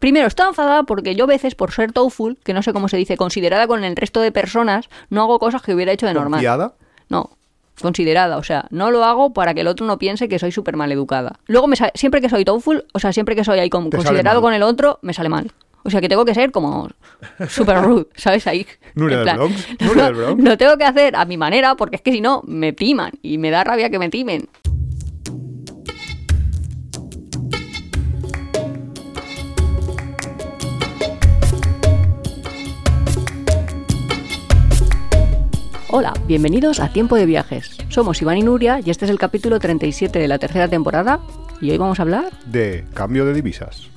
Primero, estaba enfadada porque yo a veces, por ser TOEFL, que no sé cómo se dice, considerada con el resto de personas, no hago cosas que hubiera hecho de normal. ¿Confiada? No, considerada, o sea, no lo hago para que el otro no piense que soy súper mal educada. Luego, me siempre que soy TOEFL, o sea, siempre que soy ahí con- considerado con el otro, me sale mal. O sea, que tengo que ser como súper rude, ¿sabes? Ahí. Nuria del Bronx. Lo tengo que hacer a mi manera porque es que si no, me timan y me da rabia que me timen. Hola, bienvenidos a Tiempo de Viajes. Somos Iván y Nuria y este es el capítulo 37 de la tercera temporada y hoy vamos a hablar De cambio de divisas.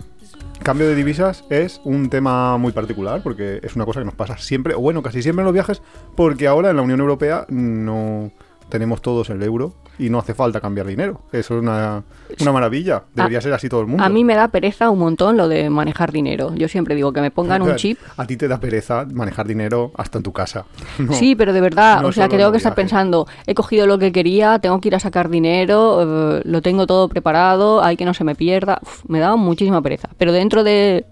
Cambio de divisas es un tema muy particular porque es una cosa que nos pasa siempre, o bueno, casi siempre en los viajes, porque ahora en la Unión Europea no tenemos todos el euro y no hace falta cambiar dinero. Eso es una, una maravilla. Debería A- ser así todo el mundo. A mí me da pereza un montón lo de manejar dinero. Yo siempre digo que me pongan un chip. A ti te da pereza manejar dinero hasta en tu casa. No. Sí, pero de verdad, no o sea, que en tengo que estar pensando, he cogido lo que quería, tengo que ir a sacar dinero, eh, lo tengo todo preparado, hay que no se me pierda. Uf, me da muchísima pereza. Pero dentro de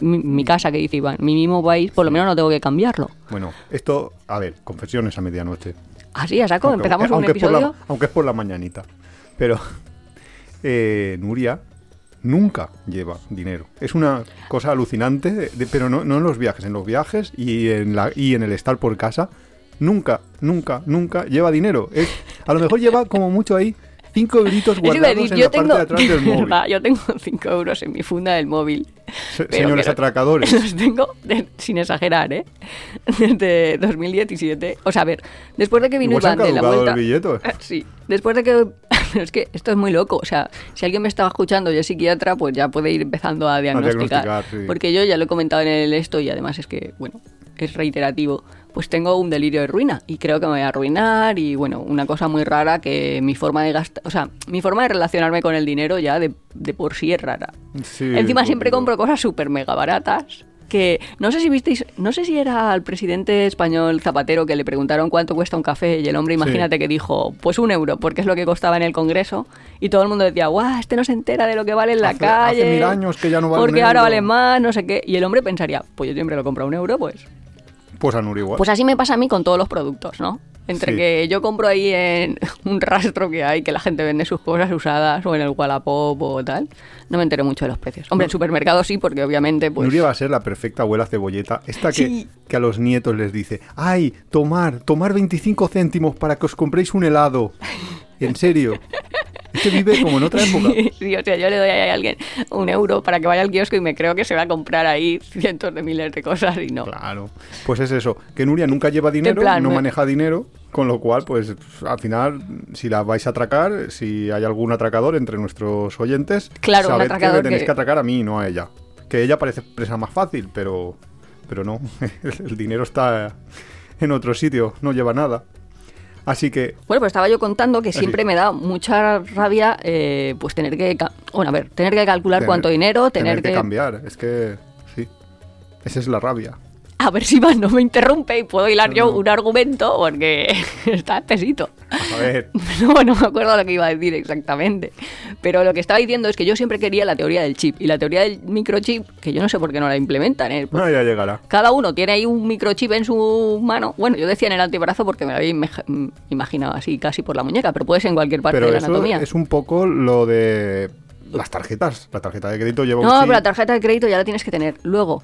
mi, mi casa, que dice Iván, mi mismo país, por lo menos no tengo que cambiarlo. Bueno, esto, a ver, confesiones a medianoche. Así, a saco, Aunque- empezamos un aunque es por la- episodio. aunque es por la mañanita. Pero eh, Nuria nunca lleva dinero. Es una cosa alucinante, de- de- pero no, no en los viajes. En los viajes y en, la, y en el estar por casa, nunca, nunca, nunca lleva dinero. Es, a lo mejor lleva como mucho ahí cinco euritos guardados decir, en yo la tengo, parte de atrás del móvil. verdad, yo tengo 5 euros en mi funda del móvil. Pero señores atracadores. Los tengo, de- sin exagerar, ¿eh? Desde 2017. O sea, a ver, después de que vino Iván de la vuelta... el Sí, después de que... es que esto es muy loco. O sea, si alguien me estaba escuchando y es psiquiatra, pues ya puede ir empezando a diagnosticar. diagnosticar, sí. Porque yo ya lo he comentado en el esto y además es que, bueno, es reiterativo. Pues tengo un delirio de ruina y creo que me voy a arruinar y, bueno, una cosa muy rara que mi forma de gastar... O sea, mi forma de relacionarme con el dinero ya de, de por sí es rara. Sí, Encima siempre compro cosas súper mega baratas. Que no sé si visteis, no sé si era al presidente español Zapatero que le preguntaron cuánto cuesta un café y el hombre, Sí. imagínate que dijo, pues un euro, porque es lo que costaba en el Congreso. Y todo el mundo decía, guau, este no se entera de lo que vale en la Hace- calle. hace mil años que ya no vale un Porque ahora euro". vale más, no sé qué. Y el hombre pensaría, pues yo siempre lo compro a un euro, pues. Pues a igual. Pues así me pasa a mí con todos los productos, ¿no? Entre Sí. que yo compro ahí en un rastro que hay, que la gente vende sus cosas usadas, o en el Wallapop o tal, no me entero mucho de los precios. Hombre, en supermercados sí, porque obviamente, pues... Nuria va a ser la perfecta abuela cebolleta. Esta que, Sí. que a los nietos les dice, ay, tomar, tomar 25 céntimos para que os compréis un helado. En serio. Es que vive como en otra época. Sí, o sea, yo le doy a alguien un euro para que vaya al kiosco y me creo que se va a comprar ahí cientos de miles de cosas y no. Claro. Pues es eso, que Nuria nunca lleva dinero, plan, no me- maneja dinero, con lo cual, pues al final, si la vais a atracar, si hay algún atracador entre nuestros oyentes, Claro, un sabed atracador que le tenéis que- que atracar a mí, no a ella. Que ella parece presa más fácil, pero, pero no. El dinero está en otro sitio, no lleva nada. Así que Bueno, pues estaba yo contando que Así. siempre me da mucha rabia eh, pues tener que... Bueno, a ver, tener que calcular tener- cuánto dinero, tener, que cambiar. Es que sí. Esa es la rabia. A ver si Iván no me interrumpe y puedo hilar No, yo no. un argumento porque está espesito. A ver, No, no me acuerdo lo que iba a decir exactamente. Pero lo que estaba diciendo es que yo siempre quería la teoría del chip. Y la teoría del microchip, que yo no sé por qué no la implementan. ¿eh? no, ya llegará. Cada uno tiene ahí un microchip en su mano. Bueno, yo decía en el antebrazo porque me lo había mm, imaginado así casi por la muñeca, pero puede ser en cualquier parte Pero de la eso anatomía. es un poco lo de las tarjetas. La tarjeta de crédito lleva un No, chip. pero la tarjeta de crédito ya la tienes que tener. Luego,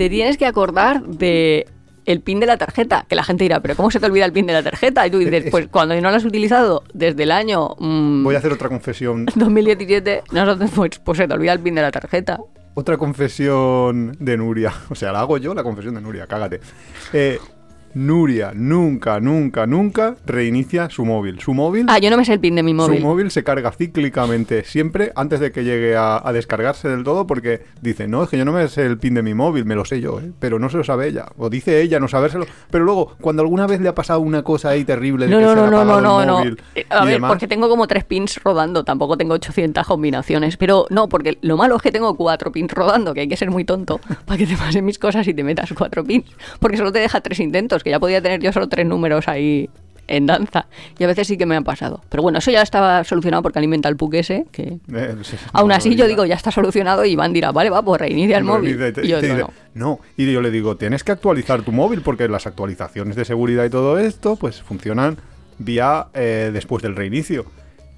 te tienes que acordar de el pin de la tarjeta, que la gente dirá, pero ¿cómo se te olvida el pin de la tarjeta? Y tú dices, Es- pues cuando no lo has utilizado desde el año mm, Voy a hacer otra confesión. 2017, nosotros, pues, pues se te olvida el pin de la tarjeta. Otra confesión de Nuria. O sea, la hago yo, la confesión de Nuria, cágate. Eh, Nuria nunca, nunca, nunca reinicia su móvil. Su móvil, Ah, yo no me sé el pin de mi móvil. su móvil se carga cíclicamente siempre antes de que llegue a, a descargarse del todo porque dice, no, es que yo no me sé el pin de mi móvil, me lo sé yo, ¿eh? pero no se lo sabe ella. O dice ella no sabérselo. Pero luego, cuando alguna vez le ha pasado una cosa ahí terrible de No, que no, se no, ha no, no, no, el no. móvil Eh, A ver, demás, porque tengo como tres pins rodando, tampoco tengo 800 combinaciones. Pero no, porque lo malo es que tengo cuatro pins rodando, que hay que ser muy tonto para que te pasen mis cosas y te metas cuatro pins. Porque solo te deja tres intentos, que ya podía tener yo solo tres números ahí en danza. Y a veces sí que me ha pasado. Pero bueno, eso ya estaba solucionado porque alimenta el PUC ese, que... Eh, sí, Aún así yo digo, ya está solucionado y Iván dirá, vale, va, pues reinicia el móvil. te- te- Y yo digo, dice, no. no, y yo le digo, tienes que actualizar tu móvil porque las actualizaciones de seguridad y todo esto, pues funcionan vía eh, después del reinicio.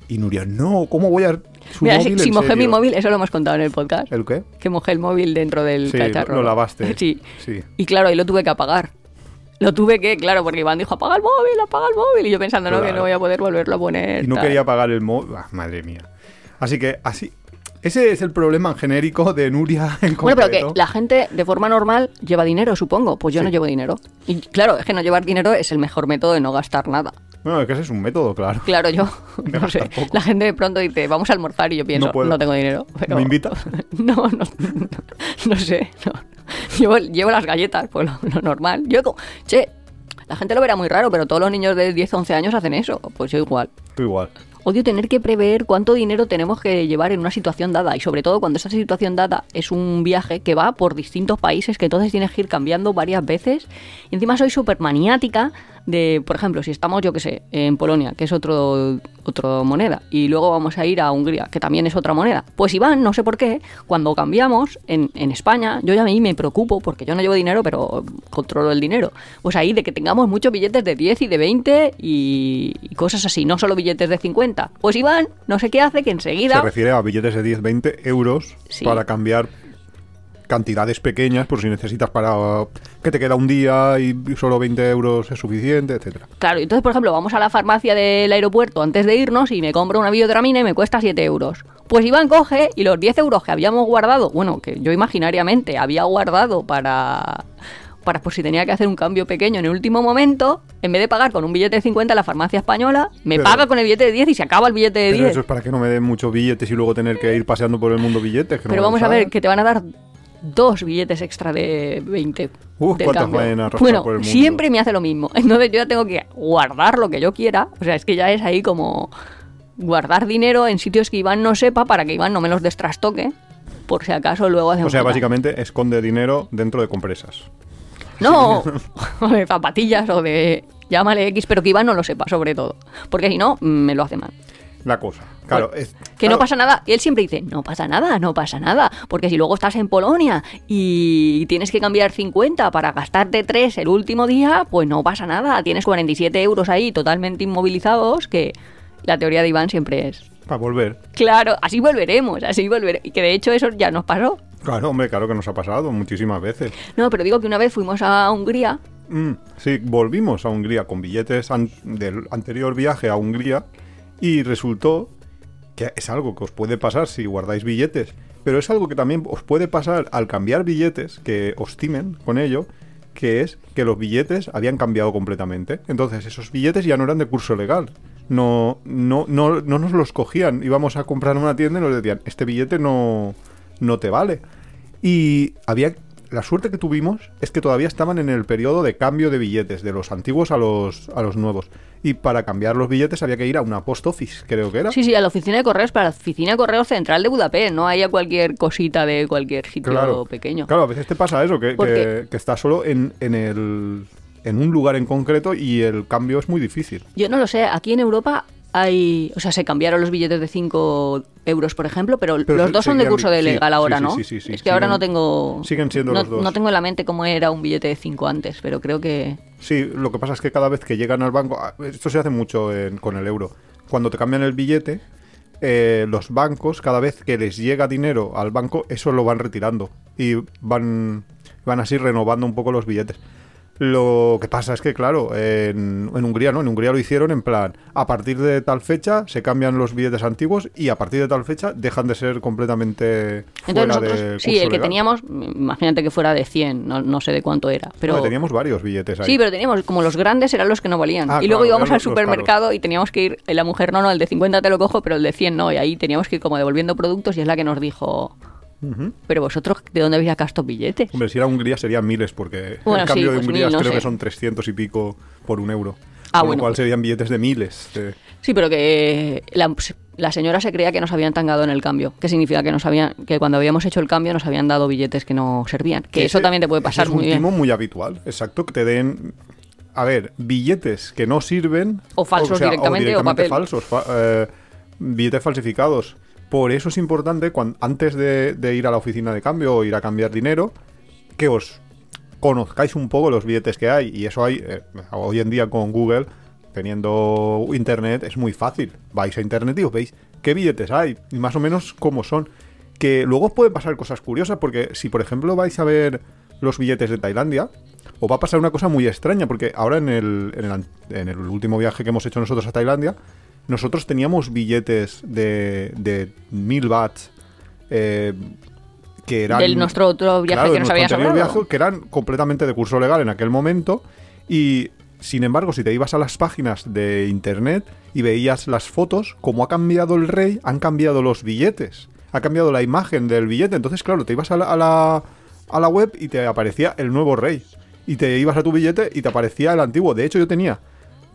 Y Nuria, no, ¿cómo voy a...? Su Mira, si, móvil, si en mojé mi serio". móvil, eso lo hemos contado en el podcast. ¿El qué? Que mojé el móvil dentro del Sí, cacharro. lo lavaste. Sí. Sí. Y claro, ahí lo tuve que apagar. Lo tuve que, claro, porque Iván dijo, apaga el móvil, apaga el móvil. Y yo pensando, no, que no voy a poder volverlo a poner. Y no tal. quería pagar el móvil. Ah, madre mía. Así que así... Ese es el problema en genérico de Nuria en Bueno, pero que la gente de forma normal lleva dinero, supongo. Pues yo Sí. no llevo dinero. Y claro, es que no llevar dinero es el mejor método de no gastar nada. Bueno, es que ese es un método, claro. Claro, yo De no sé. poco. La gente de pronto dice, vamos a almorzar y yo pienso, No no, tengo dinero. Pero... ¿Me invitas? No, no, no sé. no. Llevo, llevo las galletas, pues lo, lo normal. Yo, co- che, la gente lo verá muy raro, pero todos los niños de 10, 11 años hacen eso. Pues yo igual. Tú igual. Odio tener que prever cuánto dinero tenemos que llevar en una situación dada y sobre todo cuando esa situación dada es un viaje que va por distintos países que entonces tienes que ir cambiando varias veces y encima soy súper maniática de, por ejemplo, si estamos, yo que sé, en Polonia, que es otro otra moneda, y luego vamos a ir a Hungría, que también es otra moneda. Pues Iván, no sé por qué, cuando cambiamos en, en España, yo ya a mí me preocupo, porque yo no llevo dinero, pero controlo el dinero. Pues ahí de que tengamos muchos billetes de 10 y de 20 y, y cosas así, no solo billetes de 50. Pues Iván, no sé qué hace, que Se enseguida... refiere a billetes de 10, 20 euros Sí. para cambiar cantidades pequeñas por si necesitas para que te queda un día y solo 20 euros es suficiente, etcétera. Claro, entonces, por ejemplo, vamos a la farmacia del aeropuerto antes de irnos y me compro una biodramina y me cuesta 7 euros. Pues Iván coge y los 10 euros que habíamos guardado, bueno, que yo imaginariamente había guardado para, para por si tenía que hacer un cambio pequeño en el último momento, en vez de pagar con un billete de 50 en la farmacia española, me Pero- paga con el billete de 10 y se acaba el billete de Pero 10. eso es para que no me den muchos billetes y luego tener que ir paseando por el mundo billetes. que Pero vamos a ver, que te van a dar dos billetes extra de 20. Uf, vayan a rascar Bueno, por el mundo. siempre me hace lo mismo. Entonces yo ya tengo que guardar lo que yo quiera. O sea, es que ya es ahí como guardar dinero en sitios que Iván no sepa para que Iván no me los destrastoque. Por si acaso luego hace O sea, básicamente esconde dinero dentro de compresas. No, o de zapatillas o de. Llámale X, pero que Iván no lo sepa, sobre todo. Porque si no, me lo hace mal. La cosa. Claro, Pues, es, Que claro, no pasa nada. Y él siempre dice, no pasa nada, no pasa nada. Porque si luego estás en Polonia y tienes que cambiar 50 para gastarte 3 el último día, pues no pasa nada. Tienes 47 euros ahí totalmente inmovilizados, que la teoría de Iván siempre es. Para volver. Claro, así volveremos, así volveremos. Y que de hecho eso ya nos pasó. Claro, hombre, claro que nos ha pasado muchísimas veces. No, pero digo que una vez fuimos a Hungría. Mm, sí, volvimos a Hungría con billetes an- del anterior viaje a Hungría y resultó que es algo que os puede pasar si guardáis billetes, pero es algo que también os puede pasar al cambiar billetes, que os timen con ello, que es que los billetes habían cambiado completamente. Entonces esos billetes ya no eran de curso legal. No, no, no, no nos los cogían. Íbamos a comprar en una tienda y nos decían, este billete no, no te vale. Y había la suerte que tuvimos es que todavía estaban en el periodo de cambio de billetes, de los antiguos a los, a los nuevos. Y para cambiar los billetes había que ir a una post office, creo que era. Sí, sí, a la oficina de correos, para la oficina de correos central de Budapest. No haya cualquier cosita de cualquier sitio claro, pequeño. Claro, a veces te pasa eso, que, que, que estás solo en, en, el, en un lugar en concreto y el cambio es muy difícil. Yo no lo sé, aquí en Europa hay, o sea, se cambiaron los billetes de 5 euros, por ejemplo, pero, Pero los dos son de curso de legal sí, ahora, ¿no? sí, sí, sí, es que ahora no tengo... siguen siendo no, los dos. No tengo en la mente cómo era un billete de 5 antes, pero creo que... Sí, lo que pasa es que cada vez que llegan al banco, ah, esto se hace mucho en- con el euro, cuando te cambian el billete, eh, los bancos, cada vez que les llega dinero al banco, eso lo van retirando y van, van así renovando un poco los billetes. Lo que pasa es que, claro, en, en Hungría no, en Hungría lo hicieron en plan, a partir de tal fecha se cambian los billetes antiguos y a partir de tal fecha dejan de ser completamente Entonces fuera nosotros, de sí, el que teníamos, imagínate que fuera de 100, no, no sé de cuánto era, pero... No, teníamos varios billetes ahí. Sí, pero teníamos, como los grandes eran los que no valían. Ah, y luego claro, íbamos al supermercado y teníamos que ir, la mujer, no, no, el de 50 te lo cojo, pero el de 100 no. Y ahí teníamos que ir como devolviendo productos y es la que nos dijo, Pero vosotros, ¿de dónde habéis sacado estos billetes? Hombre, si era Hungría serían miles, porque Bueno, el cambio sí, de pues Hungría mil, no creo sé. que son 300 y pico por un euro. Ah, Con bueno, lo cual pues- serían billetes de miles. de- Sí, pero que la, la señora se creía que nos habían tangado en el cambio. ¿Qué significa? Que nos habían, que cuando habíamos hecho el cambio nos habían dado billetes que no servían. Que eso también te puede pasar es un muy bien. timo muy habitual, exacto, que te den... a ver, billetes que no sirven. O falsos sea, directamente, o papel. falsos, fa- eh, billetes falsificados. Por eso es importante, antes de, ir a la oficina de cambio o ir a cambiar dinero, que os conozcáis un poco los billetes que hay. Y eso hay, eh, hoy en día con Google, teniendo internet, es muy fácil. Vais a internet y os veis qué billetes hay y más o menos cómo son. Que luego os pueden pasar cosas curiosas, porque si por ejemplo vais a ver los billetes de Tailandia, os va a pasar una cosa muy extraña, porque ahora en el, en el último viaje que hemos hecho nosotros a Tailandia, nosotros teníamos billetes de, de 1000 bahts eh, que eran... Del nuestro otro viaje Claro, que nos había anterior sobrado. viaje, que eran completamente de curso legal en aquel momento. Y sin embargo si te ibas a las páginas de internet y veías las fotos como ha cambiado el rey han cambiado los billetes. Ha cambiado la imagen del billete. Entonces claro te ibas a la, a la, a la web y te aparecía el nuevo rey. Y te ibas a tu billete y te aparecía el antiguo. De hecho yo tenía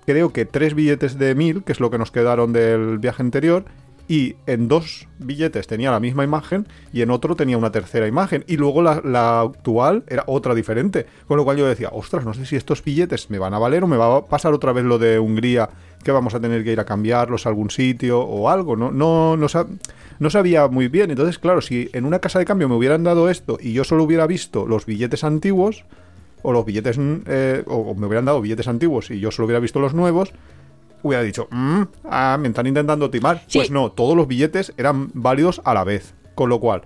creo que tres billetes de mil, que es lo que nos quedaron del viaje anterior, y en dos billetes tenía la misma imagen y en otro tenía una tercera imagen. Y luego la, la actual era otra diferente. Con lo cual yo decía, ostras, no sé si estos billetes me van a valer o me va a pasar otra vez lo de Hungría, que vamos a tener que ir a cambiarlos a algún sitio o algo. No, no, no, sa- no sabía muy bien. Entonces, claro, si en una casa de cambio me hubieran dado esto y yo solo hubiera visto los billetes antiguos, o los billetes, mm, eh, o me hubieran dado billetes antiguos y yo solo hubiera visto los nuevos, hubiera dicho, "Mm, ah, me están intentando timar. Sí. Pues no, todos los billetes eran válidos a la vez. Con lo cual,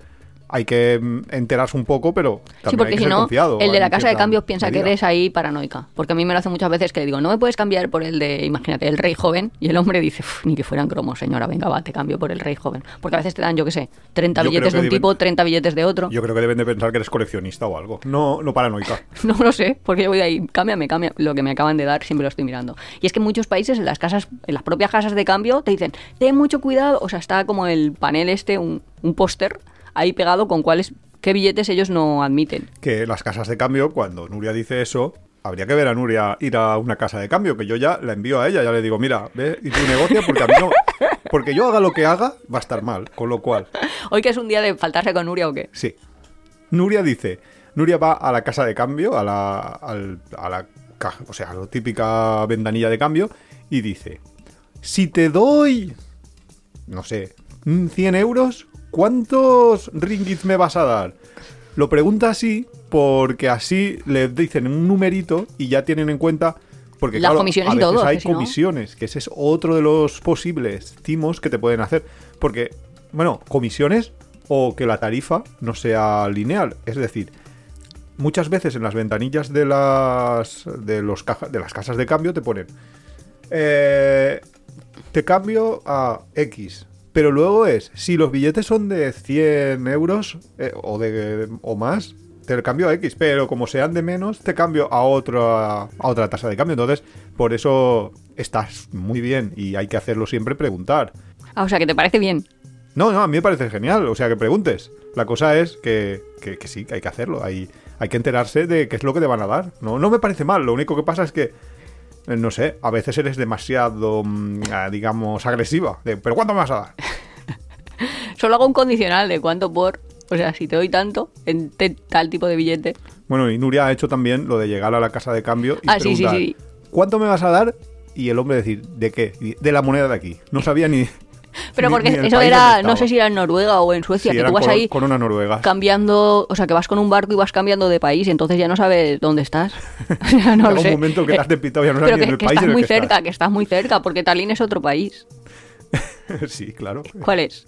hay que mm, enterarse un poco, pero también Sí, hay porque que si ser no, confiado el de la casa de cambios piensa que eres ahí paranoica. Porque a mí me lo hace muchas veces que le digo, no me puedes cambiar por el de, imagínate, el rey joven. Y el hombre dice, "Uf, ni que fueran cromos, señora, venga, va, te cambio por el rey joven. Porque a veces te dan, yo qué sé, 30 Yo creo billetes de un deben- tipo, 30 billetes de otro. Yo creo que deben de pensar que eres coleccionista o algo. No, no paranoica. No lo sé, porque yo voy ahí, cámbiame, cambia lo que me acaban de dar, siempre lo estoy mirando. Y es que en muchos países, en las casas, en las propias casas de cambio, te dicen, ten mucho cuidado, o sea, está como el panel este, un, un póster ahí pegado con cuáles, qué billetes ellos no admiten. que las casas de cambio, cuando Nuria dice eso, habría que ver a Nuria ir a una casa de cambio, que yo ya la envío a ella, ya le digo, mira, ve y tú negocia porque a mí no... Porque yo haga lo que haga, va a estar mal. Con lo cual, Hoy que es un día de faltarse con Nuria o qué. sí. Nuria dice, Nuria va a la casa de cambio, a la, al- a la caja, o sea, a la típica ventanilla de cambio, y dice, si te doy, no sé, 100 euros, ¿cuántos ringgits me vas a dar? Lo pregunta así porque así le dicen un numerito y ya tienen en cuenta... Porque, Las claro, comisiones a y veces todo, hay que si no- comisiones, que ese es otro de los posibles timos que te pueden hacer. Porque, bueno, comisiones o que la tarifa no sea lineal. Es decir, muchas veces en las ventanillas de las de los caja- de las casas de cambio te ponen eh, te cambio a X pero luego es si los billetes son de 100 euros eh, o de o más te cambio a X pero como sean de menos te cambio a otra a otra tasa de cambio entonces por eso estás muy bien y hay que hacerlo siempre preguntar Ah, o sea, que te parece bien. no, no, a mí me parece genial. O sea, que preguntes. La cosa es que, que- que sí, que hay que hacerlo. Hay, hay que enterarse de qué es lo que te van a dar. No, no me parece mal. Lo único que pasa es que, no sé, a veces eres demasiado, mm, ah, digamos, agresiva. De, ¿Pero cuánto me vas a dar? Solo hago un condicional de cuánto por. O sea, si te doy tanto en te- tal tipo de billete. Bueno, y Nuria ha hecho también lo de llegar a la casa de cambio y Ah, sí, sí. ¿cuánto me vas a dar? Y el hombre decir, ¿de qué? De la moneda de aquí. No sabía ni... Pero ni- porque ni eso era, no sé si era en Noruega o en Suecia, Sí, que tú vas con, ahí con una noruega. cambiando, o sea, que vas con un barco y vas cambiando de país, y entonces ya no sabes dónde estás. O sea, no lo un sé. momento que Eh, te has despistado y ya no sabes Pero ni en el que país estás en el muy que cerca, estás. que estás muy cerca, porque Tallinn es otro país. sí, claro. ¿Cuál es?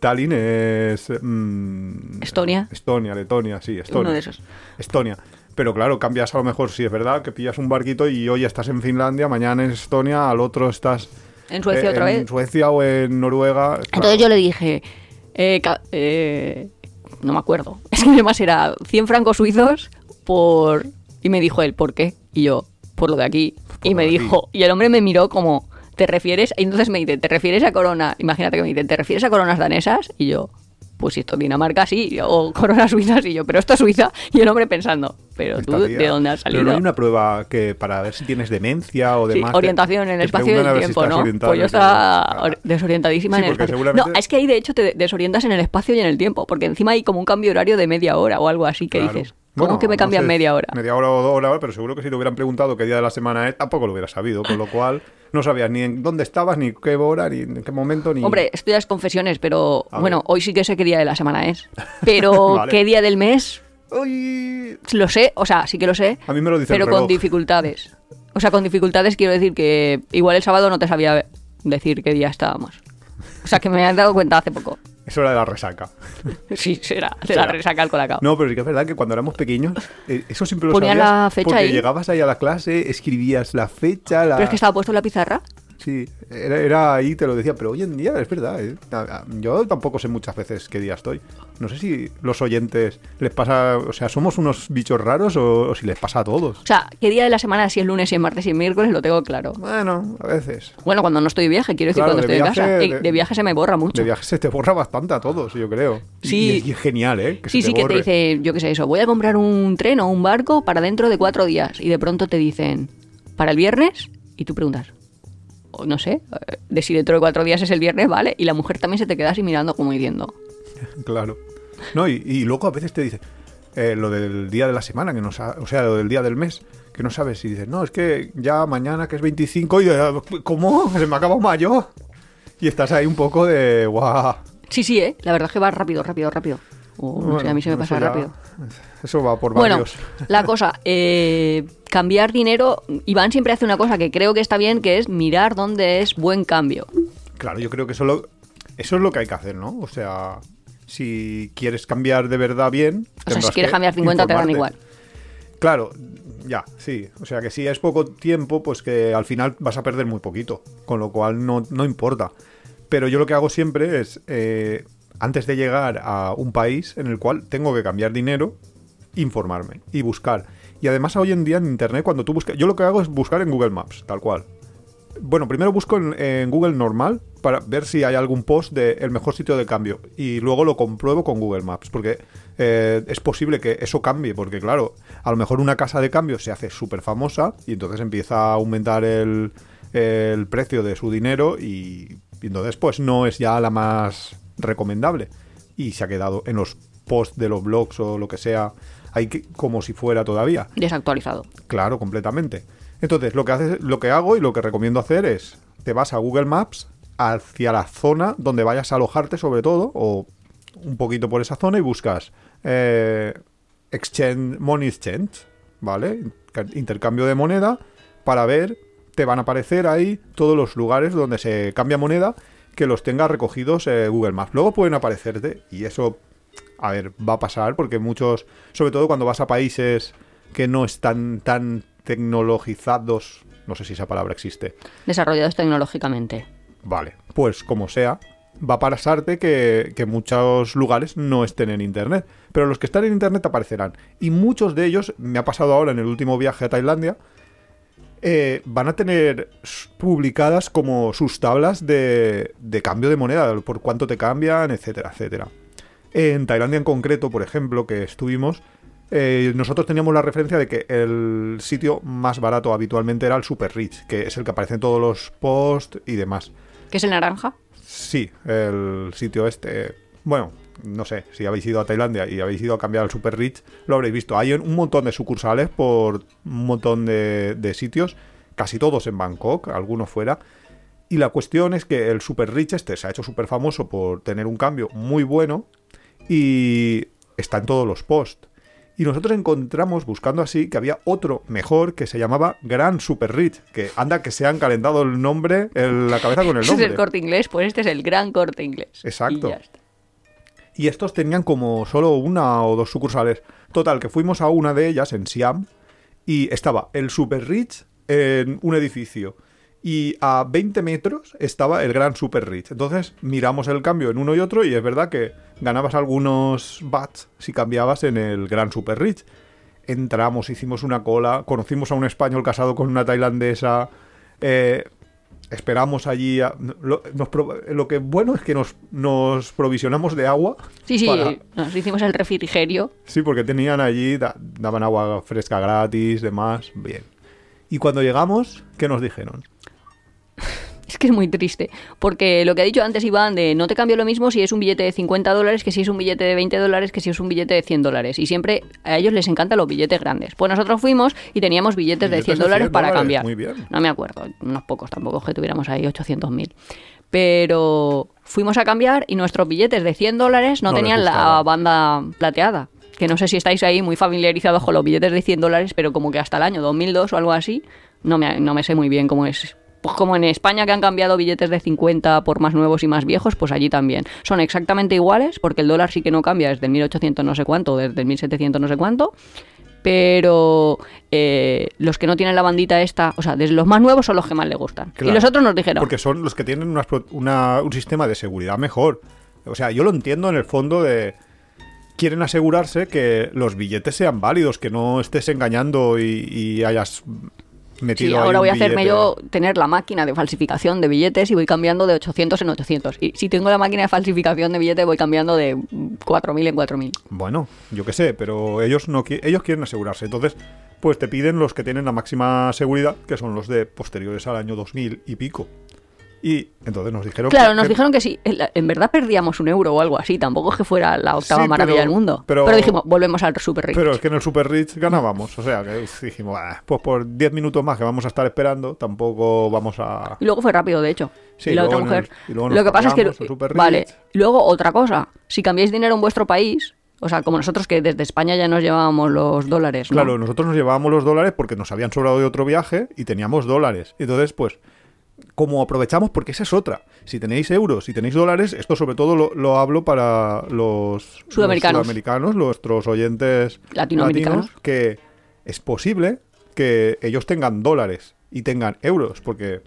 Tallinn es... mm, Estonia. Estonia, Letonia, sí, Estonia. Uno de esos. Estonia. Pero claro, cambias a lo mejor, si es verdad, que pillas un barquito y hoy estás en Finlandia, mañana en Estonia, al otro estás... En Suecia eh, otra en vez. Suecia o en Noruega. Entonces yo le dije, eh, eh, no me acuerdo, es que además era 100 francos suizos por... Y me dijo él, ¿por qué? Y yo, por lo de aquí. Por Y me aquí. dijo, y el hombre me miró como, ¿te refieres? Y entonces me dice, ¿te refieres a corona? Imagínate que me dice, ¿te refieres a coronas danesas? Y yo, pues si esto es Dinamarca, sí, o coronas suizas, y yo, pero esto es Suiza. Y el hombre pensando, pero tú, tía. ¿de dónde has Pero salido? no hay una prueba que para ver si tienes demencia o Sí, demás. orientación en el espacio y el si tiempo, ¿no? Pues yo estaba desorientadísima Sí, en el espacio. seguramente- No, es que ahí de hecho te desorientas en el espacio y en el tiempo, porque encima hay como un cambio horario de media hora o algo así que Claro. dices. ¿Cómo Bueno, que me no cambian sé, media hora? Media hora o dos horas, pero seguro que si te hubieran preguntado qué día de la semana es, tampoco lo hubieras sabido, con lo cual no sabías ni en dónde estabas, ni qué hora, ni en qué momento, ni... Hombre, esto ya es confesiones, pero A bueno, ver. hoy sí que sé qué día de la semana es. Pero Vale. qué día del mes, Uy, lo sé, o sea, sí que lo sé, A mí me lo dice el pero con reloj. dificultades. O sea, con dificultades quiero decir que igual el sábado no te sabía decir qué día estábamos. O sea, que me han dado cuenta hace poco. Es hora de la resaca. Sí, será, de la resaca al colacao. No, pero sí que es verdad que cuando éramos pequeños, eh, eso siempre lo sabías la fecha porque ahí. llegabas ahí a la clase, escribías la fecha, la... Pero es que estaba puesto en la pizarra. Sí, era, era ahí, te lo decía, pero hoy en día es verdad. ¿eh? Yo tampoco sé muchas veces qué día estoy. No sé si los oyentes les pasa, o sea, somos unos bichos raros o, o si les pasa a todos. O sea, qué día de la semana, si es lunes, si es martes, si es miércoles, lo tengo claro. Bueno, a veces. Bueno, cuando no estoy de viaje, quiero decir, Claro, cuando de estoy viaje, casa. Eh, de- De, viaje se me borra mucho. De viaje se te borra bastante a todos, yo creo. Sí. Y, es genial, ¿eh? Que Sí, sí, que te dice, yo qué sé, eso, voy a comprar un tren o un barco para dentro de cuatro días. Y de pronto te dicen, ¿para el viernes? Y tú preguntas, no sé, de si dentro de cuatro días es el viernes, ¿vale? Y la mujer también se te queda así mirando como diciendo, Claro. No, y, y luego a veces te dice eh, lo del día de la semana, que no o sea, lo del día del mes, que no sabes si dices, no, es que ya mañana que es 25 y ¿cómo? Se me ha acabado mayo. Y estás ahí un poco de, guau. sí, sí, ¿eh? La verdad es que va rápido, rápido, rápido. O no sé, Bueno, a mí se me eso pasa ya- rápido. Eso va por Bueno, varios. la cosa, eh, cambiar dinero, Iván siempre hace una cosa que creo que está bien, que es mirar dónde es buen cambio. Claro, yo creo que eso, lo- eso es lo que hay que hacer, ¿no? O sea, si quieres cambiar de verdad bien. O sea, si quieres cambiar 50 te dan igual. Claro, ya, sí. O sea que si es poco tiempo, pues que al final vas a perder muy poquito. Con lo cual no, no importa. Pero yo lo que hago siempre es, eh, antes de llegar a un país en el cual tengo que cambiar dinero, informarme y buscar. Y además hoy en día en Internet, cuando tú buscas... Yo lo que hago es buscar en Google Maps, tal cual. Bueno, primero busco en, Google normal para ver si hay algún post de el mejor sitio de cambio y luego lo compruebo con Google Maps porque eh, es posible que eso cambie porque claro, a lo mejor una casa de cambio se hace súper famosa y entonces empieza a aumentar el, el precio de su dinero y, y entonces pues no es ya la más recomendable y se ha quedado en los posts de los blogs o lo que sea que- como si fuera todavía. Desactualizado. Claro, completamente. Entonces, lo que, haces, lo que hago y lo que recomiendo hacer es, te vas a Google Maps hacia la zona donde vayas a alojarte sobre todo, o un poquito por esa zona y buscas eh, exchange, money exchange, ¿vale? Inter- Intercambio de moneda para ver, te van a aparecer ahí todos los lugares donde se cambia moneda que los tenga recogidos eh, Google Maps. Luego pueden aparecerte y eso, a ver, va a pasar porque muchos, sobre todo cuando vas a países que no están tan tecnologizados, no sé si esa palabra existe, Desarrollados tecnológicamente. Vale, pues como sea, va a pasarte que, que muchos lugares no estén en Internet. Pero los que están en Internet aparecerán. Y muchos de ellos, me ha pasado ahora en el último viaje a Tailandia, eh, van a tener publicadas como sus tablas de, de cambio de moneda, por cuánto te cambian, etcétera, etcétera. En Tailandia en concreto, por ejemplo, que estuvimos, eh, nosotros teníamos la referencia de que el sitio más barato habitualmente era el Super Rich, que es el que aparece en todos los posts y demás. ¿Qué es el naranja? Sí, el sitio este. Bueno, no sé, si habéis ido a Tailandia y habéis ido a cambiar al Super Rich, lo habréis visto. Hay un montón de sucursales por un montón de, de sitios, casi todos en Bangkok, algunos fuera. Y la cuestión es que el Super Rich este se ha hecho súper famoso por tener un cambio muy bueno y está en todos los posts. Y nosotros encontramos, buscando así, que había otro mejor que se llamaba Gran Super Rich, que anda que se han calentado el nombre, en la cabeza con el Ese es nombre. el corte inglés, pues este es el gran corte inglés. Exacto. Y ya está. Y estos tenían como solo una o dos sucursales. Total, que fuimos a una de ellas en Siam y estaba el Super Rich en un edificio. Y a 20 metros estaba el Gran Super Rich. Entonces miramos el cambio en uno y otro y es verdad que ganabas algunos bats si cambiabas en el Gran Super Rich. Entramos, hicimos una cola, conocimos a un español casado con una tailandesa. eh, esperamos allí. a- lo, nos lo que bueno es que nos, nos provisionamos de agua. Sí, sí, para- nos hicimos el refrigerio. Sí, porque tenían allí, da- daban agua fresca gratis, demás, bien. Y cuando llegamos, ¿qué nos dijeron? Es que es muy triste. Porque lo que ha dicho antes Iván, de no te cambio lo mismo si es un billete de 50 dólares que si es un billete de 20 dólares que si es un billete de 100 dólares. Y siempre a ellos les encantan los billetes grandes. Pues nosotros fuimos y teníamos billetes, de 100 dólares para cambiar. Muy bien. No me acuerdo, unos pocos tampoco que tuviéramos ahí 800.000. Pero fuimos a cambiar y nuestros billetes de 100 dólares no, tenían la banda plateada. Que no sé si estáis ahí muy familiarizados con los billetes de 100 dólares, pero como que hasta el año 2002 o algo así, no me, no me sé muy bien cómo es. Pues como en España que han cambiado billetes de 50 por más nuevos y más viejos, pues allí también. Son exactamente iguales, porque el dólar sí que no cambia desde el 1800 no sé cuánto, desde el 1700 no sé cuánto, pero eh, los que no tienen la bandita esta, o sea, desde los más nuevos son los que más le gustan. Claro, y los otros nos dijeron, Porque son los que tienen una- un sistema de seguridad mejor. O sea, yo lo entiendo en el fondo de... Quieren asegurarse que los billetes sean válidos, que no estés engañando y, y hayas metido Sí, ahora voy a hacerme yo tener la máquina de falsificación de billetes y voy cambiando de 800 en 800. Y si tengo la máquina de falsificación de billetes voy cambiando de 4.000 en 4.000. Bueno, yo qué sé, pero ellos no qui- ellos quieren asegurarse. Entonces, pues te piden los que tienen la máxima seguridad, que son los de posteriores al año 2000 y pico. Y entonces nos dijeron Claro, que- nos que- dijeron que sí, en verdad perdíamos un euro o algo así, tampoco es que fuera la octava Sí, maravilla pero- del mundo. pero- Pero, dijimos, volvemos al super rich. Pero es que en el Super Rich ganábamos. O sea, que dijimos, "Bah, pues por 10 minutos más que vamos a estar esperando, tampoco vamos a... Y luego fue rápido, de hecho. Sí, y la otra el- mujer. y luego nos Lo que pasa es que. Super Vale. Luego otra cosa. Si cambiáis dinero en vuestro país, o sea, como nosotros que desde España ya nos llevábamos los dólares, ¿no? Claro, nosotros nos llevábamos los dólares porque nos habían sobrado de otro viaje y teníamos dólares. Entonces, pues, como aprovechamos, porque esa es otra. Si tenéis euros, si tenéis dólares, esto sobre todo lo, lo hablo para los Sudamericanos. los sudamericanos, nuestros oyentes Latinoamericanos. latinos, que es posible que ellos tengan dólares y tengan euros, porque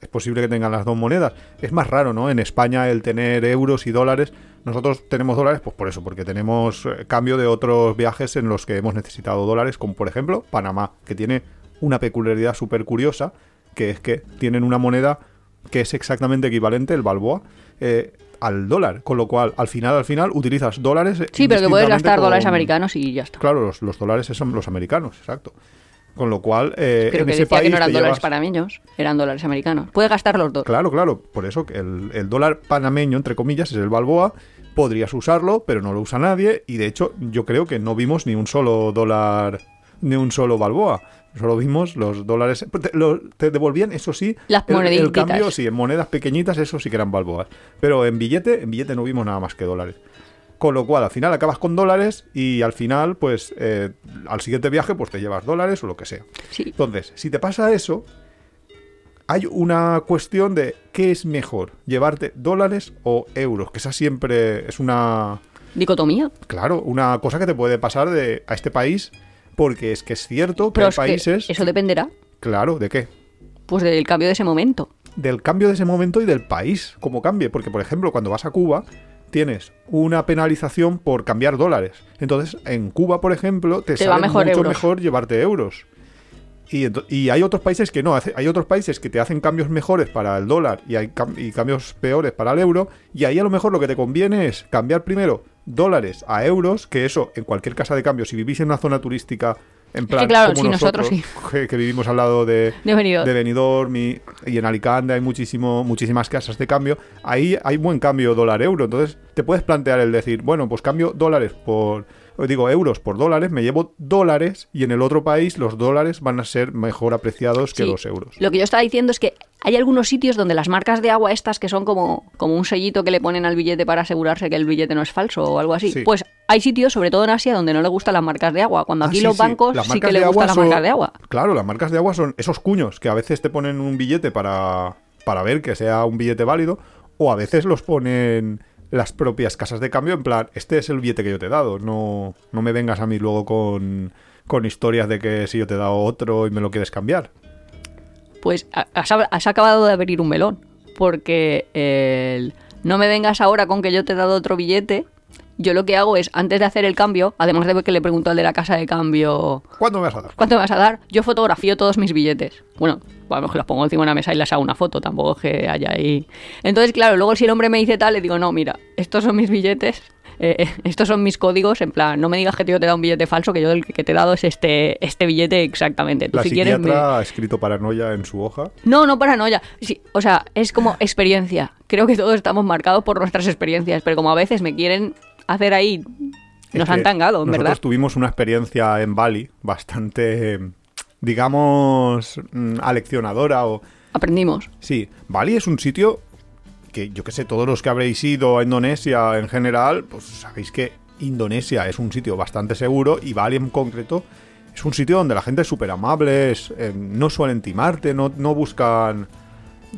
es posible que tengan las dos monedas. Es más raro, ¿no? En España el tener euros y dólares. Nosotros tenemos dólares, pues por eso, porque tenemos eh, cambio de otros viajes en los que hemos necesitado dólares, como por ejemplo Panamá, que tiene una peculiaridad súper curiosa, que es que tienen una moneda que es exactamente equivalente, el balboa, eh, al dólar. Con lo cual, al final, al final, utilizas dólares. Sí, pero que puedes gastar dólares americanos y ya está. Claro, los, los dólares son los americanos, exacto. Con lo cual, eh, Creo en que ese decía país que no eran dólares llevas- panameños, eran dólares americanos. Puedes gastar los dos. Claro, claro. Por eso el, el dólar panameño, entre comillas, es el balboa. Podrías usarlo, pero no lo usa nadie. Y de hecho, yo creo que no vimos ni un solo dólar, ni un solo balboa. Solo vimos los dólares. Te, lo- te devolvían, eso sí. Las el, el cambio, sí, en monedas pequeñitas, eso sí que eran balboas. Pero en billete, en billete no vimos nada más que dólares. Con lo cual, al final acabas con dólares y al final, pues, eh, al siguiente viaje, pues te llevas dólares o lo que sea. Sí. Entonces, si te pasa eso, hay una cuestión de qué es mejor, llevarte dólares o euros, que esa siempre es una, Dicotomía. claro, una cosa que te puede pasar de a este país, porque es que es cierto que Pero hay es que países, eso dependerá claro, ¿de qué? pues del cambio de ese momento. Del cambio de ese momento y del país, cómo cambie, porque por ejemplo, cuando vas a Cuba tienes una penalización por cambiar dólares. Entonces, en Cuba, por ejemplo, te, Te sale va mejor mucho euros. mejor llevarte euros. Y, y hay otros países que no, hay otros países que te hacen cambios mejores para el dólar y hay cam- y cambios peores para el euro, y ahí a lo mejor lo que te conviene es cambiar primero dólares a euros, que eso en cualquier casa de cambio, si vivís en una zona turística, en plan claro, como sí, nosotros que, que vivimos al lado de, De Benidorm. de Benidorm y, y en Alicante hay muchísimo, muchísimas casas de cambio, ahí hay buen cambio dólar-euro, entonces te puedes plantear el decir, bueno, pues cambio dólares por, digo, euros por dólares, me llevo dólares y en el otro país los dólares van a ser mejor apreciados que Sí. los euros. Lo que yo estaba diciendo es que hay algunos sitios donde las marcas de agua estas que son como, como un sellito que le ponen al billete para asegurarse que el billete no es falso o algo así. Sí. Pues hay sitios, sobre todo en Asia, donde no le gustan las marcas de agua. Cuando Ah, aquí sí, los bancos sí que le gustan las marcas de agua. Claro, las marcas de agua son esos cuños que a veces te ponen un billete para, para ver que sea un billete válido o a veces los ponen las propias casas de cambio en plan, este es el billete que yo te he dado, no, no me vengas a mí luego con, con historias de que si yo te he dado otro y me lo quieres cambiar. Pues ha- has, has acabado de abrir un melón. Porque el, no me vengas ahora con que yo te he dado otro billete. Yo lo que hago es, antes de hacer el cambio, además de que le pregunto al de la casa de cambio ¿Cuándo me vas a dar? ¿Cuánto me vas a dar? Yo fotografío todos mis billetes. Bueno, vamos que los pongo encima de una mesa y les hago una foto, tampoco es que haya ahí. Entonces, claro, luego si el hombre me dice tal, le digo, no, mira, estos son mis billetes, eh, eh, estos son mis códigos, en plan, no me digas que tío te da un billete falso, que yo el que te he dado es este, este billete exactamente. Tú La si quieres me- psiquiatra ha escrito paranoia en su hoja. No, no paranoia. Sí, o sea, es como experiencia. Creo que todos estamos marcados por nuestras experiencias, pero como a veces me quieren hacer ahí, nos han tangado, en nosotros verdad. tuvimos una experiencia en Bali bastante, digamos, mm, aleccionadora o... Aprendimos. Sí, Bali es un sitio que yo que sé, todos los que habréis ido a Indonesia en general, pues sabéis que Indonesia es un sitio bastante seguro y Bali en concreto es un sitio donde la gente es súper amable, eh, no suelen timarte, no, no buscan,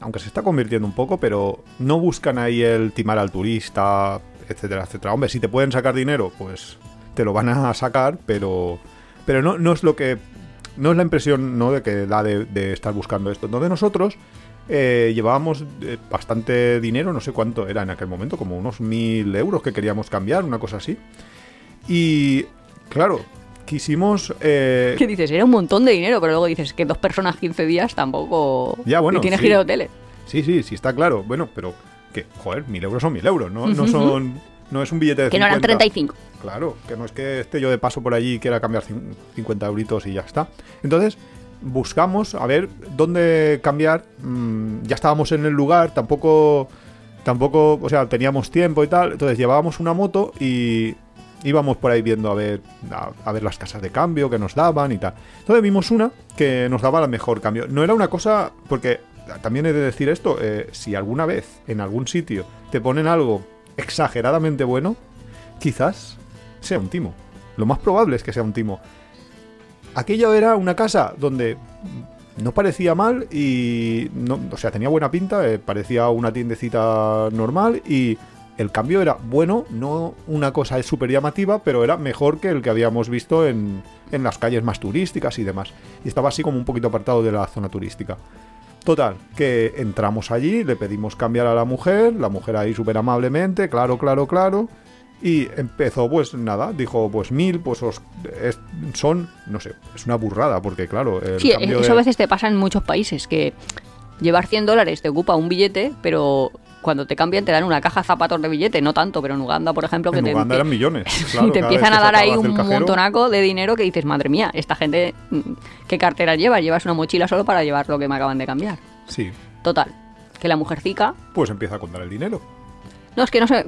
aunque se está convirtiendo un poco, pero no buscan ahí el timar al turista, etcétera, etcétera. Hombre, si te pueden sacar dinero, pues te lo van a sacar, pero, pero no, no es lo que no es la impresión ¿no? de que da de, de estar buscando esto. Entonces nosotros eh, llevábamos eh, bastante dinero, no sé cuánto era en aquel momento, como unos mil euros que queríamos cambiar, una cosa así. Y claro, quisimos... eh, ¿Qué dices? Era un montón de dinero, pero luego dices que dos personas 15 días tampoco... Ya, bueno, y tienes sí. que ir a hoteles. Sí, sí, sí, está claro. Bueno, pero que, joder, mil euros son mil euros, ¿no? No son... No es un billete de Que no eran 50. 35. Claro, que no es que esté yo de paso por allí y quiera cambiar cin- 50 euritos y ya está. Entonces, buscamos a ver dónde cambiar. Mm, ya estábamos en el lugar, tampoco, tampoco, o sea, teníamos tiempo y tal. Entonces llevábamos una moto y íbamos por ahí viendo a ver, a, ver las casas de cambio que nos daban y tal. Entonces vimos una que nos daba el mejor cambio. No era una cosa, porque también he de decir esto, eh, si alguna vez en algún sitio te ponen algo exageradamente bueno, quizás sea un timo. Lo más probable es que sea un timo. Aquello era una casa donde no parecía mal y no, o sea, tenía buena pinta, eh, parecía una tiendecita normal y el cambio era bueno, no una cosa súper llamativa, pero era mejor que el que habíamos visto en, en las calles más turísticas y demás. Y estaba así como un poquito apartado de la zona turística. Total, que entramos allí, le pedimos cambiar a la mujer, la mujer ahí súper amablemente, claro, claro, claro. Y empezó, pues nada, dijo, pues mil, pues os- es- son, no sé, es una burrada, porque claro, el Sí, eso de- a veces te pasa en muchos países, que llevar 100 dólares te ocupa un billete, pero cuando te cambian te dan una caja zapatos de billete, no tanto, pero en Uganda, por ejemplo, que en te, Uganda eran millones. y claro, te empiezan a dar ahí un cajero, montonaco de dinero que dices, madre mía, esta gente, mm, ¿qué cartera lleva? Llevas una mochila solo para llevar lo que me acaban de cambiar. Sí, Total, que la mujercica... pues empieza a contar el dinero. No, es que no sé...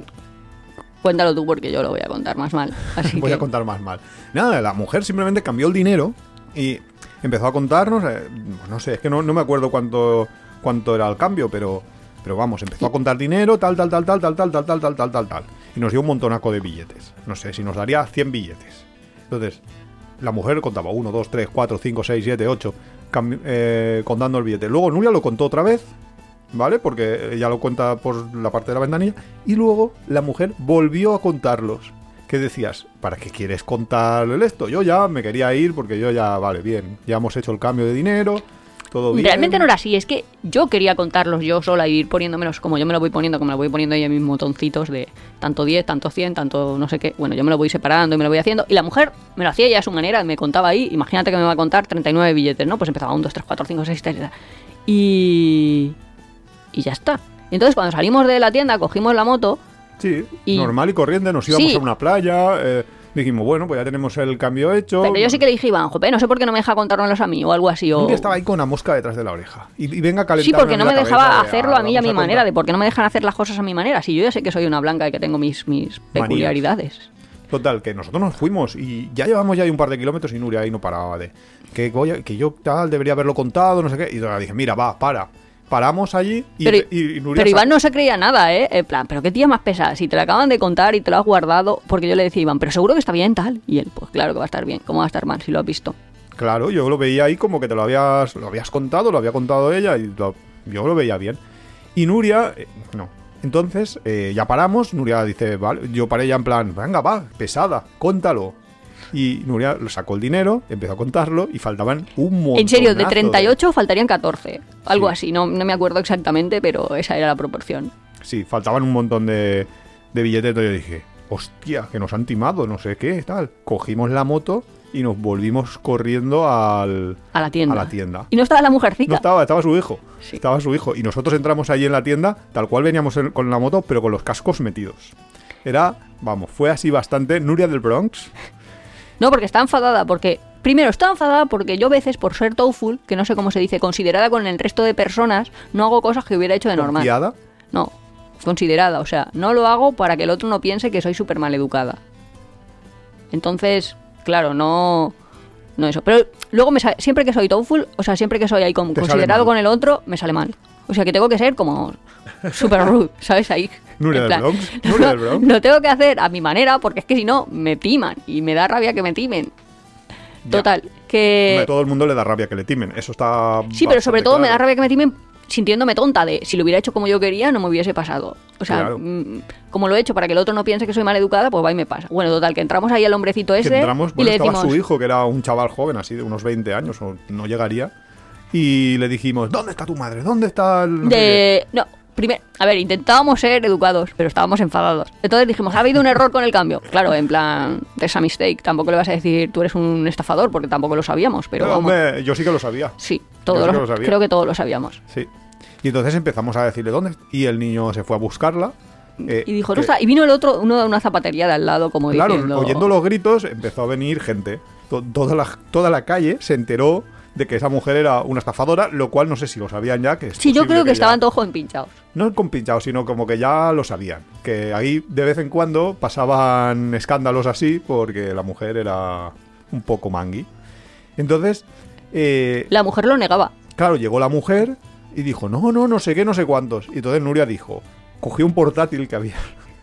Cuéntalo tú porque yo lo voy a contar más mal. Así Voy que... a contar más mal. Nada, la mujer simplemente cambió el dinero y empezó a contarnos, eh, no sé, es que no, no me acuerdo cuánto, cuánto era el cambio, pero, pero vamos, empezó a contar dinero, tal, tal, tal, tal, tal, tal, tal, tal, tal, tal, tal, tal. Y nos dio un montonaco de billetes. No sé, si nos daría 100 billetes. Entonces, la mujer contaba 1, 2, 3, 4, 5, 6, 7, 8, eh, contando el billete. Luego Nuria lo contó otra vez, ¿vale? Porque ella lo cuenta por la parte de la ventanilla. Y luego la mujer volvió a contarlos. ¿Qué decías? ¿Para qué quieres contar esto? Yo ya me quería ir porque yo ya, vale, bien, ya hemos hecho el cambio de dinero, todo bien. Realmente no era así, es que yo quería contarlos yo sola y ir poniéndomelos como yo me lo voy poniendo, como me lo voy poniendo en mis botoncitos de tanto 10, tanto 100, tanto no sé qué. Bueno, yo me lo voy separando y me lo voy haciendo. Y la mujer me lo hacía ya a su manera, me contaba ahí. Imagínate que me va a contar 39 billetes, ¿no? Pues empezaba 1, 2, 3, 4, 5, 6, 7. Y. Y ya está. Entonces cuando salimos de la tienda, cogimos la moto. Sí, Y- normal y corriente, nos íbamos Sí. a una playa, eh, dijimos, bueno, pues ya tenemos el cambio hecho. Pero yo sí que le dije, Iván, jope, no sé por qué no me deja contármelos a mí o algo así. O... Un día estaba ahí con una mosca detrás de la oreja. Y, y venga a Sí, porque no me dejaba hacerlo a mí y a mi manera, de por qué no me dejan hacer las cosas a mi manera. Si yo ya sé que soy una blanca y que tengo mis, mis peculiaridades. Total, que nosotros nos fuimos y ya llevamos ya un par de kilómetros y Nuria ahí no paraba de que, que yo tal debería haberlo contado, no sé qué. Y yo dije, mira, va, para. Paramos allí y, Pero, y- y Nuria pero Iván no se creía nada, ¿eh? En plan, pero qué tía más pesada. Si te la acaban de contar y te lo has guardado, porque yo le decía a Iván, pero seguro que está bien tal. Y él, pues claro que va a estar bien. ¿Cómo va a estar mal si lo has visto? Claro, yo lo veía ahí como que te lo habías, lo habías contado, lo había contado ella y lo- yo lo veía bien. Y Nuria, eh, no. Entonces, eh, ya paramos, Nuria dice, vale, yo paré ya en plan, venga, va, pesada, cóntalo. Y Nuria sacó el dinero, empezó a contarlo y faltaban un montón. En serio, de 38 faltarían 14. Algo así, no, no me acuerdo exactamente, pero esa era la proporción. Sí, faltaban un montón de, de billetes. Entonces yo dije, hostia, que nos han timado, no sé qué, tal. Cogimos la moto y nos volvimos corriendo al, A la tienda. a la tienda. Y no estaba la mujercica. No estaba, estaba su hijo. Sí. Estaba su hijo. Y nosotros entramos ahí en la tienda, tal cual veníamos en- con la moto, pero con los cascos metidos. Era, vamos, fue así bastante. Nuria del Bronx. No, porque está enfadada, porque... Primero, está enfadada porque yo a veces, por ser tofu, que no sé cómo se dice, considerada con el resto de personas, no hago cosas que hubiera hecho de normal. Confiada. No, considerada, o sea, no lo hago para que el otro no piense que soy súper mal educada. Entonces, claro, no... No eso. Pero luego me sale- siempre que soy tofu, o sea, siempre que soy ahí como Te considerado con el otro, me sale mal. O sea, que tengo que ser como súper rude, ¿sabes? Ahí. Nuria del Bronx, Nuria del Bronx. Lo tengo que hacer a mi manera porque es que si no, me timan. Y me da rabia que me timen. Total, que... A todo el mundo le da rabia que le timen. Eso está. Sí, pero sobre todo me da rabia que me timen sintiéndome tonta de si lo hubiera hecho como yo quería no me hubiese pasado. O sea, Claro. mm, como lo he hecho para que el otro no piense que soy mal educada, pues va y me pasa. Bueno, total, que entramos ahí al hombrecito Que ese entramos, y le estaba decimos... su hijo, que era un chaval joven, así de unos 20 años, o no llegaría. Y le dijimos, ¿dónde está tu madre? ¿Dónde está el.? no sé qué?". De... No, a ver, intentábamos ser educados, pero estábamos enfadados. Entonces dijimos, ¿ha habido un error con el cambio? Claro, en plan, there's a mistake. Tampoco le vas a decir, tú eres un estafador, porque tampoco lo sabíamos, pero No, vamos. hombre, yo sí que lo sabía. Sí, todos sí lo- sabía. creo que todos lo sabíamos. Sí. Y entonces empezamos a decirle dónde. Y el niño se fue a buscarla. eh, Y dijo, no está. Y vino el otro, uno de una zapatería de al lado, como Claro, diciendo. oyendo los gritos empezó a venir gente. To- Toda la, toda la calle se enteró de que esa mujer era una estafadora, lo cual no sé si lo sabían ya. Que es Sí, yo creo que, ya- estaban todos empinchados. No compinchados, sino como que ya lo sabían. Que ahí de vez en cuando pasaban escándalos así porque la mujer era un poco mangui. Entonces, eh, La mujer lo negaba. claro, llegó la mujer y dijo, no, no, no sé qué, no sé cuántos. Y entonces Nuria dijo, cogió un portátil que había,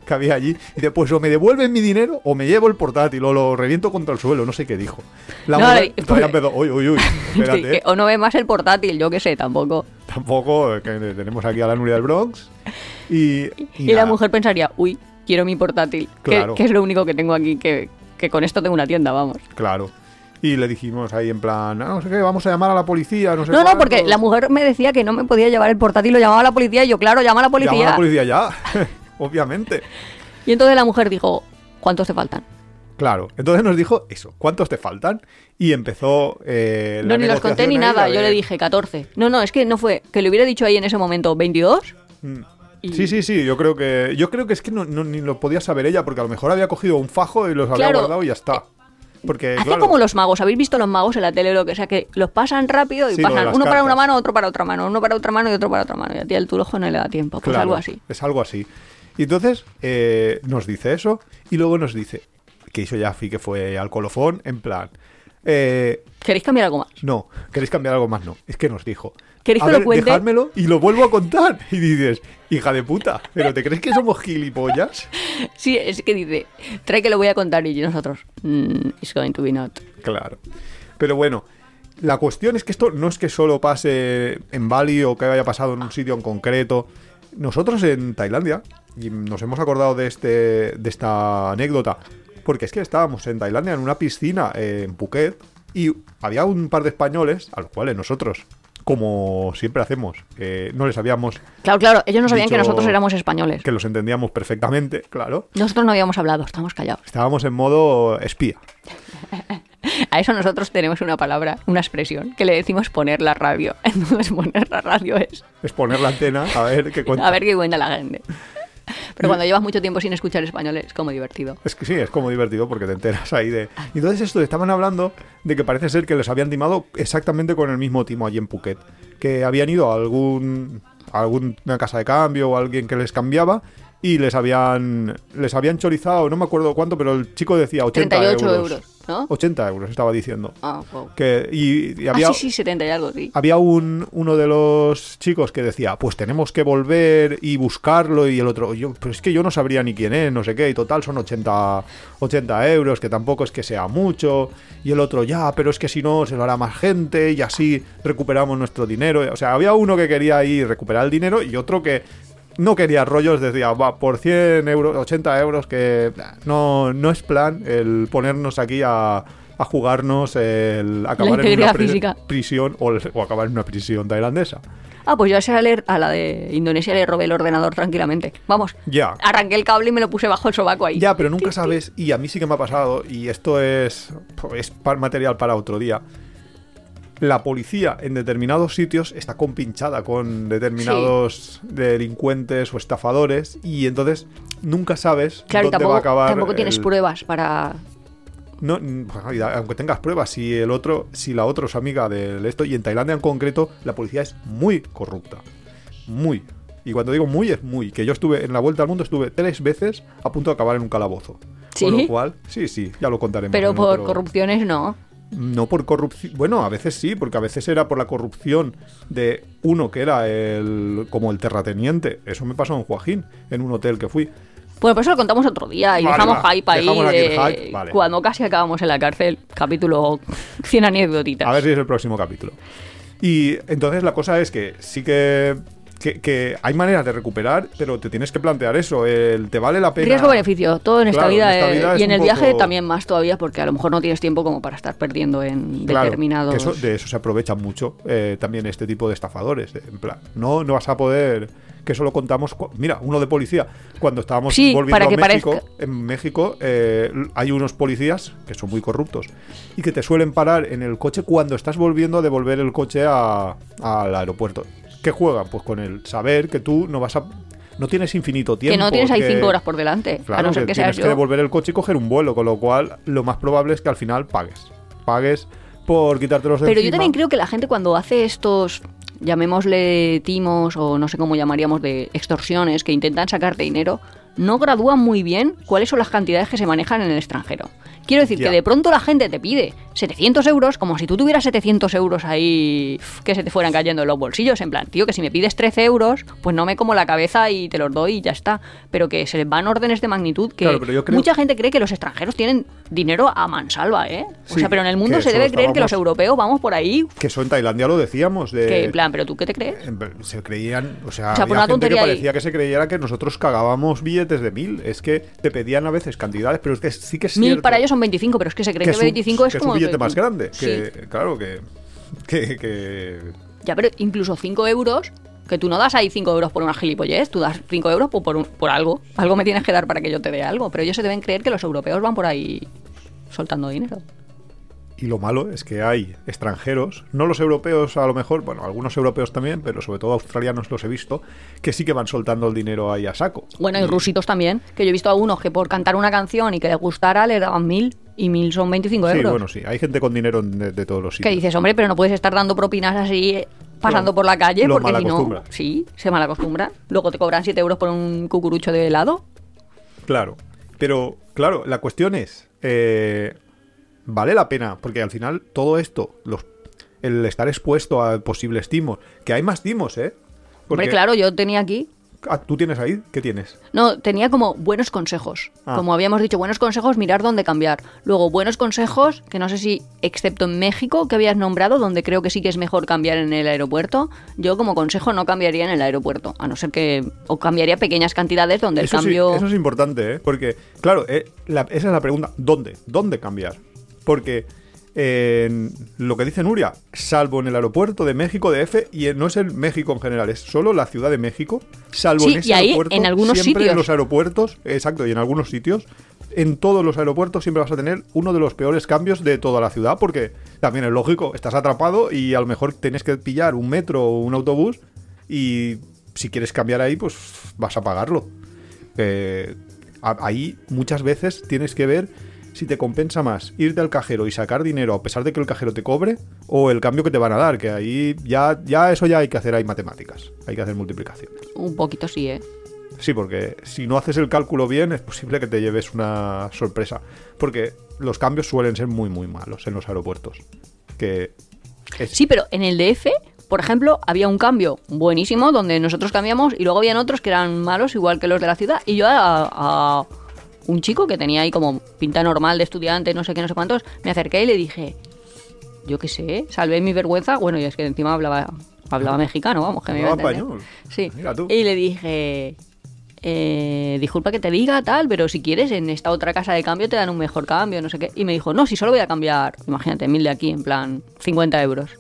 que había allí y dice, pues o me devuelven mi dinero o me llevo el portátil o lo reviento contra el suelo, no sé qué dijo. La No, mujer todavía empezó, uy, uy, uy, Sí, espérate, que- o no ve más el portátil, yo qué sé, tampoco. tampoco, que tenemos aquí a la Nuria del Bronx. Y, Y, la mujer pensaría, uy, quiero mi portátil. que- Claro. Que, es lo único que tengo aquí, que, que con esto tengo una tienda, vamos. Claro. Y le dijimos ahí en plan, "Ah, no sé qué, vamos a llamar a la policía, no sé No, no, porque cuántos". la mujer me decía que no me podía llevar el portátil, lo llamaba a la policía y yo, claro, llama a la policía. Llama a la policía ya, obviamente. Y entonces la mujer dijo, ¿cuántos te faltan? Claro. Entonces nos dijo eso, ¿cuántos te faltan? Y empezó eh, la no, ni los conté ni nada, yo le dije 14. No, no, es que no fue, que le hubiera dicho ahí en ese momento 22. Mm. Y- Sí, sí, sí, yo creo que yo creo que es que no, no- ni lo podía saber ella porque a lo mejor había cogido un fajo y los había guardado y ya está. Porque Hace claro, como los magos, ¿habéis visto los magos en la tele o lo que sea? Que los pasan rápido y Sí, pasan uno para una mano, otro para otra mano, uno para otra mano y otro para otra mano. Y a ti el tu ojo no le da tiempo, pues claro, algo así. Es algo así. Y entonces eh, nos dice eso y luego nos dice que hizo ya fi que fue al colofón en plan eh, ¿Queréis cambiar algo más? No, ¿queréis cambiar algo más? No, es que nos dijo. ¿Queréis "A que lo cuente?" dejádmelo y lo vuelvo a contar. Y dices, hija de puta, ¿pero te crees que somos gilipollas? Sí, es que dice, trae que lo voy a contar y nosotros, "Mm, it's going to be not. Claro. Pero bueno, la cuestión es que esto no es que solo pase en Bali o que haya pasado en un sitio en concreto. Nosotros en Tailandia, y nos hemos acordado de, este, de esta anécdota, porque es que estábamos en Tailandia en una piscina eh, en Phuket y había un par de españoles a los cuales nosotros, como siempre hacemos, eh, no les habíamos, Claro, claro, ellos no sabían que nosotros éramos españoles. que los entendíamos perfectamente, claro. Nosotros no habíamos hablado, estábamos callados. Estábamos en modo espía. A eso nosotros tenemos una palabra, una expresión, que le decimos poner la radio. Entonces poner la radio es Es poner la antena a ver qué cuenta. a ver qué cuenta la gente. Pero cuando llevas mucho tiempo sin escuchar español es como divertido. Es que sí, es como divertido porque te enteras ahí de... Y entonces esto, estaban hablando de que parece ser que les habían timado exactamente con el mismo timo allí en Phuket. Que habían ido a algún a alguna casa de cambio o a alguien que les cambiaba y les habían les habían chorizado, no me acuerdo cuánto, pero el chico decía 80 38 euros. euros, ¿no? 80 euros estaba diciendo. Ah, wow. Que, y, y Ah, había, sí, sí, 70 y algo, sí. había un, uno de los chicos que decía, pues tenemos que volver y buscarlo, y el otro, yo, pero es que yo no sabría ni quién es, no sé qué, y total son 80, 80 euros, que tampoco es que sea mucho, y el otro, ya, pero es que si no, se lo hará más gente, y así recuperamos nuestro dinero. O sea, había uno que quería ir recuperar el dinero y otro que no quería rollos, decía, va, por 100 euros, 80 euros, que no, no es plan el ponernos aquí a, a jugarnos el acabar en una física. prisión o, el- o acabar en una prisión tailandesa. Ah, pues yo a esa le- a la de Indonesia le robé el ordenador tranquilamente. Vamos, Ya. arranqué el cable y me lo puse bajo el sobaco ahí. Ya, pero nunca sabes, y a mí sí que me ha pasado, y esto es, es pa- material para otro día. La policía en determinados sitios está compinchada con determinados delincuentes o estafadores y entonces nunca sabes Claro, dónde tampoco, va a acabar. tampoco tienes el- pruebas para... No, pues, aunque tengas pruebas, si el otro, si la otra es amiga del esto, y en Tailandia en concreto, la policía es muy corrupta. Muy. Y cuando digo muy, es muy. Que yo estuve en la vuelta al mundo, estuve tres veces a punto de acabar en un calabozo. ¿Sí? Con lo cual, sí, sí, ya lo contaremos. Pero por otro- corrupciones no. No por corrupción. Bueno, a veces sí, porque a veces era por la corrupción de uno que era el como el terrateniente. Eso me pasó en Joaquín, en un hotel que fui. Bueno, pues eso lo contamos otro día y Vale, dejamos va, hype ahí dejamos de hype, vale. cuando casi acabamos en la cárcel, capítulo 100 anécdotitas. A ver si es el próximo capítulo. Y entonces la cosa es que sí que, que, que hay maneras de recuperar, pero te tienes que plantear eso. El, ¿Te vale la pena? Riesgo-beneficio, todo en esta vida, en esta eh, es y en el viaje también más todavía porque a lo mejor no tienes tiempo como para estar perdiendo en Claro, determinados... que eso- de eso se aprovecha mucho eh, también este tipo de estafadores. eh, En plan, no, no vas a poder. Que eso lo contamos. Mira, uno de policía. Cuando estábamos Sí, volviendo para a México, parezca- en México eh, hay unos policías que son muy corruptos y que te suelen parar en el coche cuando estás volviendo a devolver el coche a- al aeropuerto. ¿Qué juegan? Pues con el saber que tú no vas a. No tienes infinito tiempo. que no tienes ahí que- cinco horas por delante, Claro, a no ser que que tienes que devolver el coche y coger un vuelo, con lo cual lo más probable es que al final pagues. Pagues por quitártelos de Pero yo también creo que la gente cuando hace estos, llamémosle timos o no sé cómo llamaríamos de extorsiones que intentan sacarte dinero, no gradúan muy bien cuáles son las cantidades que se manejan en el extranjero. Quiero decir que de pronto la gente te pide 700 euros como si tú tuvieras 700 euros ahí que se te fueran cayendo en los bolsillos. En plan, tío, que si me pides 13 euros, pues no me como la cabeza y te los doy y ya está. Pero que se les van órdenes de magnitud que Claro, creo- mucha gente cree que los extranjeros tienen dinero a mansalva, ¿eh? O Sí, sea, pero en el mundo se debe creer que los europeos vamos por ahí Que eso en Tailandia lo decíamos. De, que, en plan, ¿pero tú qué te crees? Se creían, o sea, O sea, por había una gente que ahí- parecía que se creyera que nosotros cagábamos billetes de mil. Es que te pedían a veces cantidades, pero es que sí que es Mil cierto para ellos son 25, pero es que se cree que, que es un- 25 es que como... un billete más grande. Sí. Que, claro, que, que, que- Ya, pero incluso 5 euros, que tú no das ahí 5 euros por una gilipollez, tú das 5 euros por, por, un- por algo. Algo me tienes que dar para que yo te dé algo, pero ellos se deben creer que los europeos van por ahí soltando dinero. Y lo malo es que hay extranjeros, no los europeos a lo mejor, bueno, algunos europeos también, pero sobre todo australianos los he visto, que sí que van soltando el dinero ahí a saco. Bueno, y rusitos también, que yo he visto a unos que por cantar una canción y que les gustara le daban mil y mil son 25 Sí, euros. bueno, sí, hay gente con dinero de, de todos los Que sitios. dices, hombre, pero no puedes estar dando propinas así eh, pasando por la calle porque si no, sí, se malacostumbran. Luego te cobran 7 euros por un cucurucho de helado. Claro, pero claro, la cuestión es, eh, ¿vale la pena? Porque al final todo esto, los, el estar expuesto a posibles timos, que hay más timos, ¿eh? Porque, Hombre, claro, yo tenía aquí ah, ¿Tú tienes ahí? ¿Qué tienes? No, tenía como buenos consejos. Ah. Como habíamos dicho, buenos consejos, mirar dónde cambiar. Luego, buenos consejos, que no sé si, excepto en México, que habías nombrado, donde creo que sí que es mejor cambiar en el aeropuerto, yo como consejo no cambiaría en el aeropuerto, a no ser que... o cambiaría pequeñas cantidades donde el sí- cambio... eso es importante, ¿eh? Porque, claro, eh, la- esa es la pregunta. ¿Dónde? ¿Dónde cambiar? Porque eh, lo que dice Nuria, salvo en el aeropuerto de México, de F, y no es el México en general, es solo la Ciudad de México, salvo Sí, en ese y ahí, aeropuerto, en algunos siempre sitios. en los aeropuertos, exacto, y en algunos sitios, en todos los aeropuertos siempre vas a tener uno de los peores cambios de toda la ciudad, porque también es lógico, estás atrapado y a lo mejor tienes que pillar un metro o un autobús y si quieres cambiar ahí, pues vas a pagarlo. Eh, ahí muchas veces tienes que ver si te compensa más irte al cajero y sacar dinero a pesar de que el cajero te cobre o el cambio que te van a dar, que ahí ya, ya eso ya hay que hacer ahí matemáticas, hay que hacer multiplicaciones. Un poquito sí, ¿eh? Sí, porque si no haces el cálculo bien es posible que te lleves una sorpresa, porque los cambios suelen ser muy muy malos en los aeropuertos. Que es- Sí, pero en el DF, por ejemplo, había un cambio buenísimo donde nosotros cambiamos y luego habían otros que eran malos igual que los de la ciudad. Y yo a, a un chico que tenía ahí como pinta normal de estudiante, no sé qué, no sé cuántos, me acerqué y le dije, yo qué sé, salvé mi vergüenza. Bueno, y es que encima hablaba, hablaba mexicano, vamos, que me iba a español. Sí. Mira tú. Y le dije... eh, disculpa que te diga tal, pero si quieres en esta otra casa de cambio te dan un mejor cambio, no sé qué. Y me dijo, no, si solo voy a cambiar, imagínate, mil de aquí, en plan 50 euros.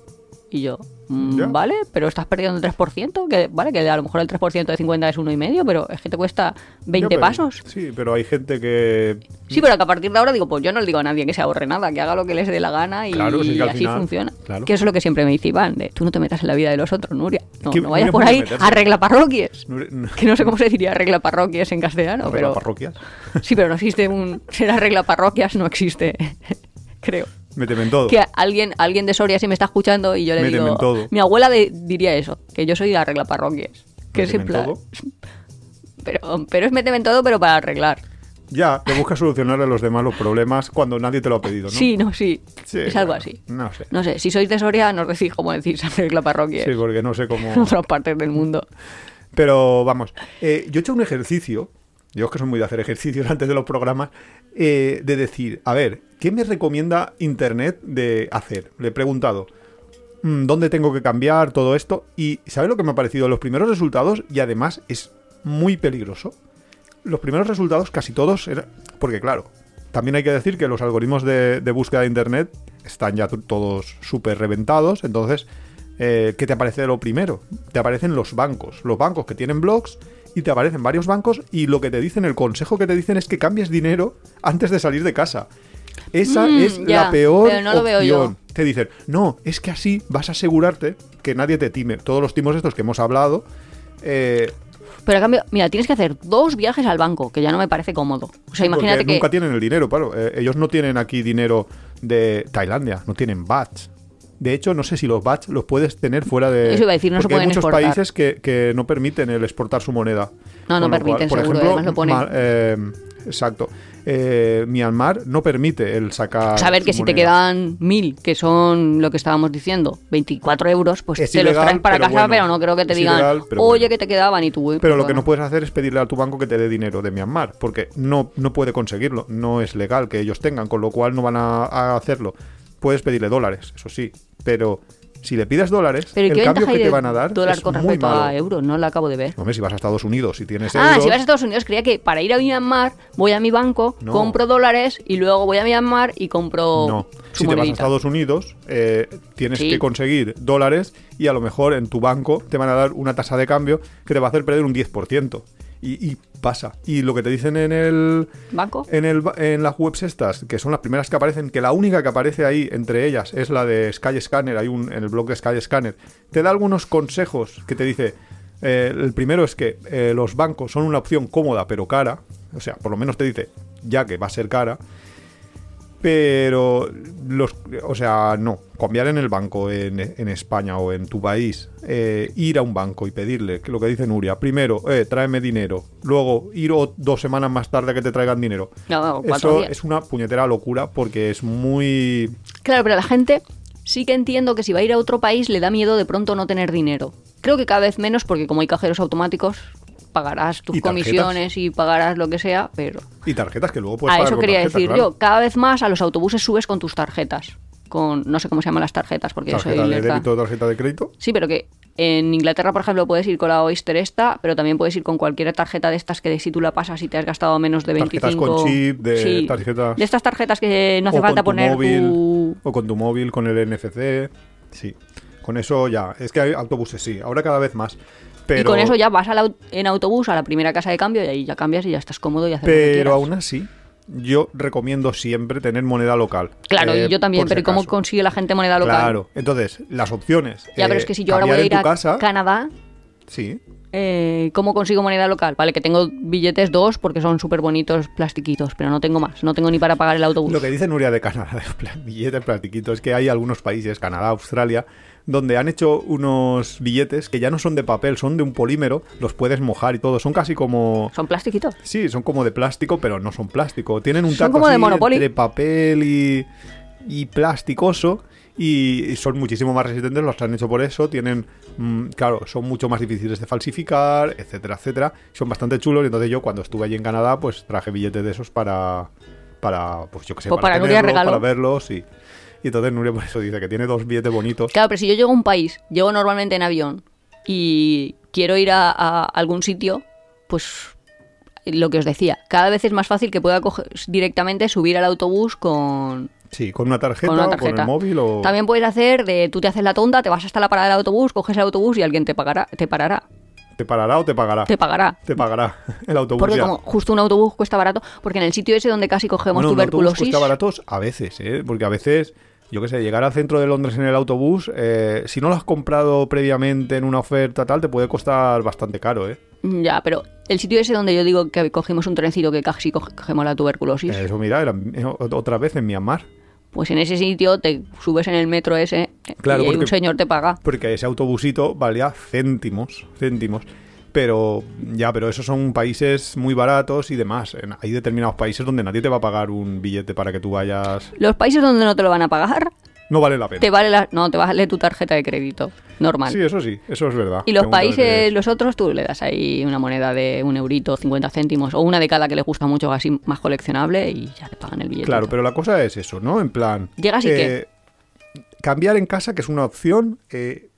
Y yo, Mm. ¿Vale? Pero estás perdiendo un 3%, que vale, que a lo mejor el 3% de 50 es uno y medio, pero es que te cuesta 20 Ya, pero- pasos. Sí, pero hay gente que... Sí, pero que a partir de ahora digo, pues yo no le digo a nadie que se ahorre nada, que haga lo que les dé la gana y Claro, sí, así final- funciona. claro. Que eso es lo que siempre me dice Iván, de tú no te metas en la vida de los otros, Nuria. No, no vayas por ahí, meterse. arregla parroquias. No- Que no sé cómo se diría arregla parroquias en castellano, no, pero... parroquias. Sí, pero no existe un... Ser arregla parroquias no existe, creo. Méteme en todo. Que alguien, alguien de Soria si me está escuchando y yo le Méteme digo... en todo. Mi abuela de- diría eso, que yo soy de arregla parroquias. Que es en plan... Pero, pero es méteme en todo, pero para arreglar. Ya, te buscas solucionar a los demás los problemas cuando nadie te lo ha pedido, ¿no? Sí, no, sí. Sí, es algo así. No sé. No sé, si sois de Soria, nos decís cómo decís arregla parroquias Sí, porque no sé cómo... en otras partes del mundo. Pero vamos, eh, yo he hecho un ejercicio, yo es que soy muy de hacer ejercicios antes de los programas, eh, de decir, a ver, ¿qué me recomienda Internet de hacer? Le he preguntado, mm, ¿dónde tengo que cambiar todo esto? Y ¿sabes lo que me ha parecido? Los primeros resultados, y además es muy peligroso. Los primeros resultados, casi todos, eran... porque claro, también hay que decir que los algoritmos de, búsqueda de Internet están ya todos súper reventados, entonces, eh, ¿qué te aparece de lo primero? Te aparecen los bancos, los bancos que tienen blogs y te aparecen varios bancos y lo que te dicen, el consejo que te dicen es que cambies dinero antes de salir de casa. Esa Mm, es ya, la peor pero no lo veo yo. opción. Te dicen, no, es que así vas a asegurarte que nadie te time. Todos los timos estos que hemos hablado, eh, Pero a cambio, mira, tienes que hacer dos viajes al banco, que ya no me parece cómodo. O sea, imagínate que... nunca tienen el dinero, claro. Eh, ellos no tienen aquí dinero de Tailandia, no tienen bats. De hecho, no sé si los bats los puedes tener fuera de. Eso iba a decir, no se porque hay pueden muchos exportar. países que, que no permiten el exportar su moneda. No, no cual, permiten, por seguro, ejemplo, además lo ponen. Eh, exacto. Eh, Myanmar no permite el sacar. Saber que si te quedan mil, que son lo que estábamos diciendo, 24 euros, pues Es te los traen para pero casa, bueno. pero no creo que te digan, ilegal, oye, bueno. que te quedaban y tú... Pero lo que no puedes hacer es pedirle a tu banco que te dé dinero de Myanmar, porque no, no puede conseguirlo, no es legal que ellos tengan, con lo cual no van a, a hacerlo. Puedes pedirle dólares, eso sí, pero si le pides dólares, Pero ¿y el cambio que te van a dar dólar es con muy respecto malo. a euros? No lo acabo de ver. Hombre, si vas a Estados Unidos, si tienes Ah, euros, si vas a Estados Unidos, creía que para ir a Myanmar voy a mi banco, No. compro dólares y luego voy a Myanmar y compro no. su Si te vas a monedita. Estados Unidos, eh, tienes Sí. que conseguir dólares y a lo mejor en tu banco te van a dar una tasa de cambio que te va a hacer perder un 10%. Y, y pasa. Y lo que te dicen en el, ¿Banco? En, el, en las webs estas, que son las primeras que aparecen, que la única que aparece ahí entre ellas es la de Sky Scanner, hay un en el blog de Sky Scanner, te da algunos consejos que te dice, eh, el primero es que eh, los bancos son una opción cómoda pero cara, o sea, por lo menos te dice ya que va a ser cara, pero los, o sea, no, cambiar en el banco en, en España o en tu país, eh, ir a un banco y pedirle, que lo que dice Nuria, primero, eh, tráeme dinero, luego ir o- dos semanas más tarde que te traigan dinero. No, cuatro Eso días. es una puñetera locura porque es muy... Claro, pero la gente sí que entiendo que si va a ir a otro país le da miedo de pronto no tener dinero. Creo que cada vez menos porque como hay cajeros automáticos pagarás tus Y tarjetas. comisiones y pagarás lo que sea, pero Y tarjetas que luego puedes a pagar eso quería tarjeta, decir claro. yo. Cada vez más a los autobuses subes con tus tarjetas. Con no sé cómo se llaman las tarjetas porque yo soy Tarjeta de débito tarjeta de crédito. Sí, pero que en Inglaterra, por ejemplo, puedes ir con la Oyster esta, pero también puedes ir con cualquier tarjeta de estas que si tú la pasas y te has gastado menos de 25... Tarjetas con chip, de tarjetas- De estas tarjetas que no hace falta tu poner móvil, tu... O con tu móvil, con el NFC. Sí. Con eso ya. Es que hay autobuses, sí. Ahora cada vez más. Pero, Y con eso ya vas al au- en autobús a la primera casa de cambio y ahí ya cambias y ya estás cómodo y haces lo que Pero aún así, yo recomiendo siempre tener moneda local. Claro, Eh, y yo también, pero si ¿y cómo consigue la gente moneda local? Claro. Entonces, las opciones. Ya, eh, pero es que si yo ahora voy a ir a casa, Canadá, Sí. eh, ¿cómo consigo moneda local? Vale, que tengo billetes dos porque son súper bonitos plastiquitos, pero no tengo más, no tengo ni para pagar el autobús. Lo que dice Nuria de Canadá, de billetes plastiquitos, es que hay algunos países, Canadá, Australia, donde han hecho unos billetes que ya no son de papel, son de un polímero, los puedes mojar y todo, son casi como... Son plastiquitos. Sí, son como de plástico, pero no son plástico. Tienen un como de así entre papel y, y plasticoso y son muchísimo más resistentes, los han hecho por eso, tienen, mm, claro, son mucho más difíciles de falsificar, etcétera, etcétera. Son bastante chulos y entonces yo cuando estuve allí en Canadá, pues traje billetes de esos para, para pues yo qué sé, Pues para regalo. para verlos y, y entonces Nuria por eso dice que tiene dos billetes bonitos. Claro, pero si yo llego a un país, llego normalmente en avión y quiero ir a, a algún sitio, pues lo que os decía, cada vez es más fácil que pueda coger- directamente subir al autobús con, Sí, con una tarjeta, con una o con tarjeta. el móvil o... También puedes hacer de tú te haces la tonta, te vas hasta la parada del autobús, coges el autobús y alguien te pagará, te parará, ¿Te parará o te pagará? te pagará. Te pagará el autobús Porque ya. como justo un autobús cuesta barato, porque en el sitio ese donde casi cogemos Bueno, un autobús tuberculosis, cuesta baratos a veces, ¿eh? Porque a veces, yo qué sé, llegar al centro de Londres en el autobús, eh, si no lo has comprado previamente en una oferta tal, te puede costar bastante caro, ¿eh? ya, pero el sitio ese donde yo digo que cogimos un trencito que casi coge- cogemos la tuberculosis, Eh, Eso, mira, era otra vez en Myanmar. pues en ese sitio te subes en el metro ese Claro, y un señor te paga. Porque ese autobusito valía céntimos, céntimos. Pero ya, pero esos son países muy baratos y demás. Hay determinados países donde nadie te va a pagar un billete para que tú vayas. Los países donde no te lo van a pagar, No vale la pena. te vale la, no, te vale tu tarjeta de crédito normal. Sí, eso sí, eso es verdad. Y los países, los otros, tú le das ahí una moneda de un eurito, 50 céntimos, o una de cada que les gusta mucho, así más coleccionable, y ya te pagan el billete. Claro, pero la cosa es eso, ¿no? En plan. Llegas y eh, Cambiar en casa, que es una opción, eh,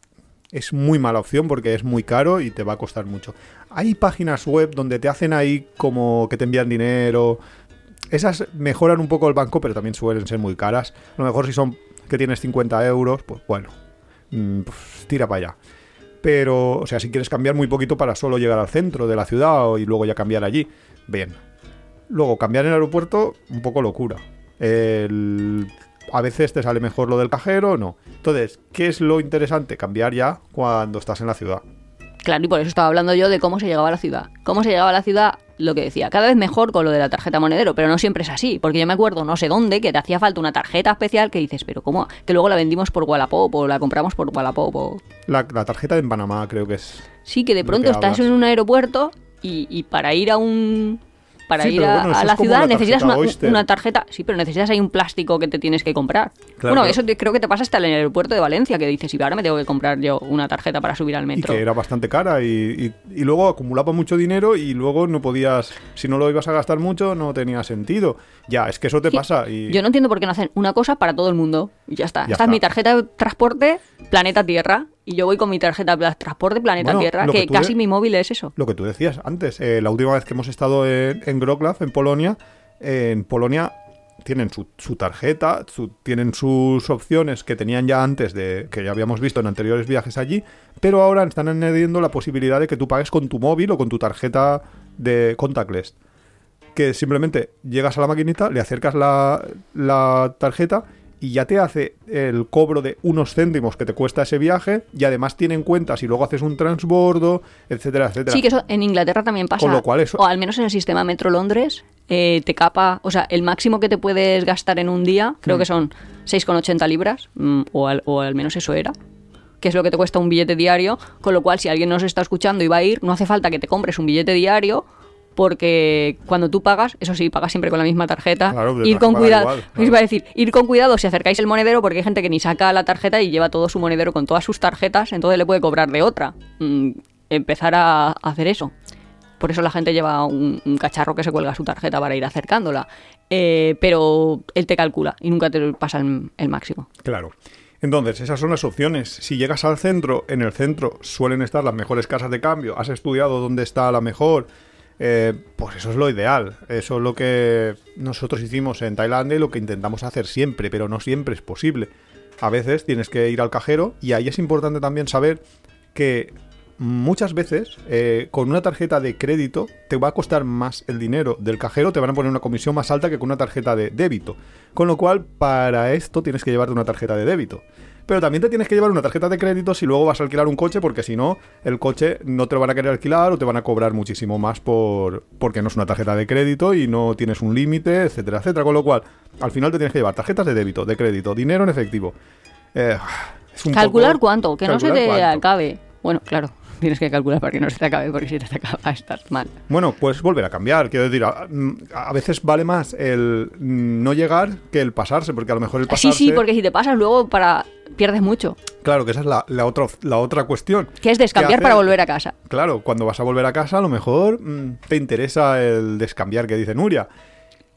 es muy mala opción porque es muy caro y te va a costar mucho. Hay páginas web donde te hacen ahí como que te envían dinero. Esas mejoran un poco el banco, pero también suelen ser muy caras. A lo mejor si son que tienes 50 euros, pues bueno, mm, pues tira para allá. Pero, o sea, si quieres cambiar muy poquito para solo llegar al centro de la ciudad y luego ya cambiar allí, bien. Luego, cambiar en el aeropuerto, un poco locura. El- a veces te sale mejor lo del cajero, no. Entonces, ¿qué es lo interesante? Cambiar ya cuando estás en la ciudad. Claro, y por eso estaba hablando yo de cómo se llegaba a la ciudad. Cómo se llegaba a la ciudad, lo que decía, cada vez mejor con lo de la tarjeta monedero, pero no siempre es así, porque yo me acuerdo no sé dónde que te hacía falta una tarjeta especial que dices, pero ¿cómo? Que luego la vendimos por Wallapop o la compramos por Wallapop o... La, la tarjeta en Panamá creo que es. Sí, que de ¿De pronto estás hablas? en un aeropuerto y, y para ir a un... Para Sí, ir a, bueno, la ciudad la necesitas una, tarjeta, sí, pero necesitas ahí un plástico que te tienes que comprar. Claro, bueno, eso te- creo que te pasa hasta en el aeropuerto de Valencia, que dices, y ahora me tengo que comprar yo una tarjeta para subir al Y metro. que era bastante cara y, y- y luego acumulaba mucho dinero y luego no podías, si no lo ibas a gastar mucho, no tenía sentido. Ya, es que eso te Sí, pasa y Yo no entiendo por qué no hacen una cosa para todo el mundo. Y ya está. Ya Esta está. es mi tarjeta de transporte Planeta Tierra. Y yo voy con mi tarjeta de transporte Planeta Bueno, Tierra, que, casi de- mi móvil es eso. lo que tú decías antes, eh, la última vez que hemos estado en, en en Polonia, eh, en Polonia tienen su, su tarjeta, su- tienen sus opciones que tenían ya antes de que ya habíamos visto en anteriores viajes allí, pero ahora están añadiendo la posibilidad de que tú pagues con tu móvil o con tu tarjeta de contactless. Que simplemente llegas a la maquinita, le acercas la, la tarjeta y ya te hace el cobro de unos céntimos que te cuesta ese viaje y además tiene en cuenta si luego haces un transbordo, etcétera, etcétera. Sí, que eso en Inglaterra también pasa. Con lo cual eso- O al menos en el sistema Metro Londres, eh, te capa. O sea, el máximo que te puedes gastar en un día, creo Mm. que son 6,80 libras, mm, o, al, o al menos eso era. Que es lo que te cuesta un billete diario. Con lo cual, si alguien nos está escuchando y va a ir, no hace falta que te compres un billete diario. Porque cuando tú pagas, eso sí, pagas siempre con la misma tarjeta. Claro, ir con cuidado. igual, claro. Os iba a decir, ir con cuidado si acercáis el monedero, porque hay gente que ni saca la tarjeta y lleva todo su monedero con todas sus tarjetas, entonces le puede cobrar de otra. Mm, empezar a hacer eso. Por eso la gente lleva un, un cacharro que se cuelga su tarjeta para ir acercándola. Eh, pero él te calcula y nunca te pasa el, el máximo. Claro. Entonces, esas son las opciones. Si llegas al centro, en el centro suelen estar las mejores casas de cambio, has estudiado dónde está la mejor, eh, pues eso es lo ideal. Eso es lo que nosotros hicimos en Tailandia y lo que intentamos hacer siempre, pero no siempre es posible. A veces tienes que ir al cajero y ahí es importante también saber que muchas veces eh, con una tarjeta de crédito te va a costar más el dinero del cajero, te van a poner una comisión más alta que con una tarjeta de débito. Con lo cual, para esto tienes que llevarte una tarjeta de débito. Pero también te tienes que llevar una tarjeta de crédito si luego vas a alquilar un coche, porque si no, el coche no te lo van a querer alquilar o te van a cobrar muchísimo más por porque no es una tarjeta de crédito y no tienes un límite, etcétera, etcétera. Con lo cual, al final te tienes que llevar tarjetas de débito, de crédito, dinero en efectivo. Eh, es un Calcular poco- cuánto, que no se te cuánto. acabe. Bueno, claro, tienes que calcular para que no se te acabe, porque si te acaba estás mal. Bueno, pues volver a cambiar. Quiero decir, a, a veces vale más el no llegar que el pasarse, porque a lo mejor el Sí, pasarse... sí, porque si te pasas luego para pierdes mucho. Claro, que esa es la, la otra, la otra cuestión. Que es descambiar para volver a casa. Claro, cuando vas a volver a casa, a lo mejor mm, te interesa el descambiar que dice Nuria.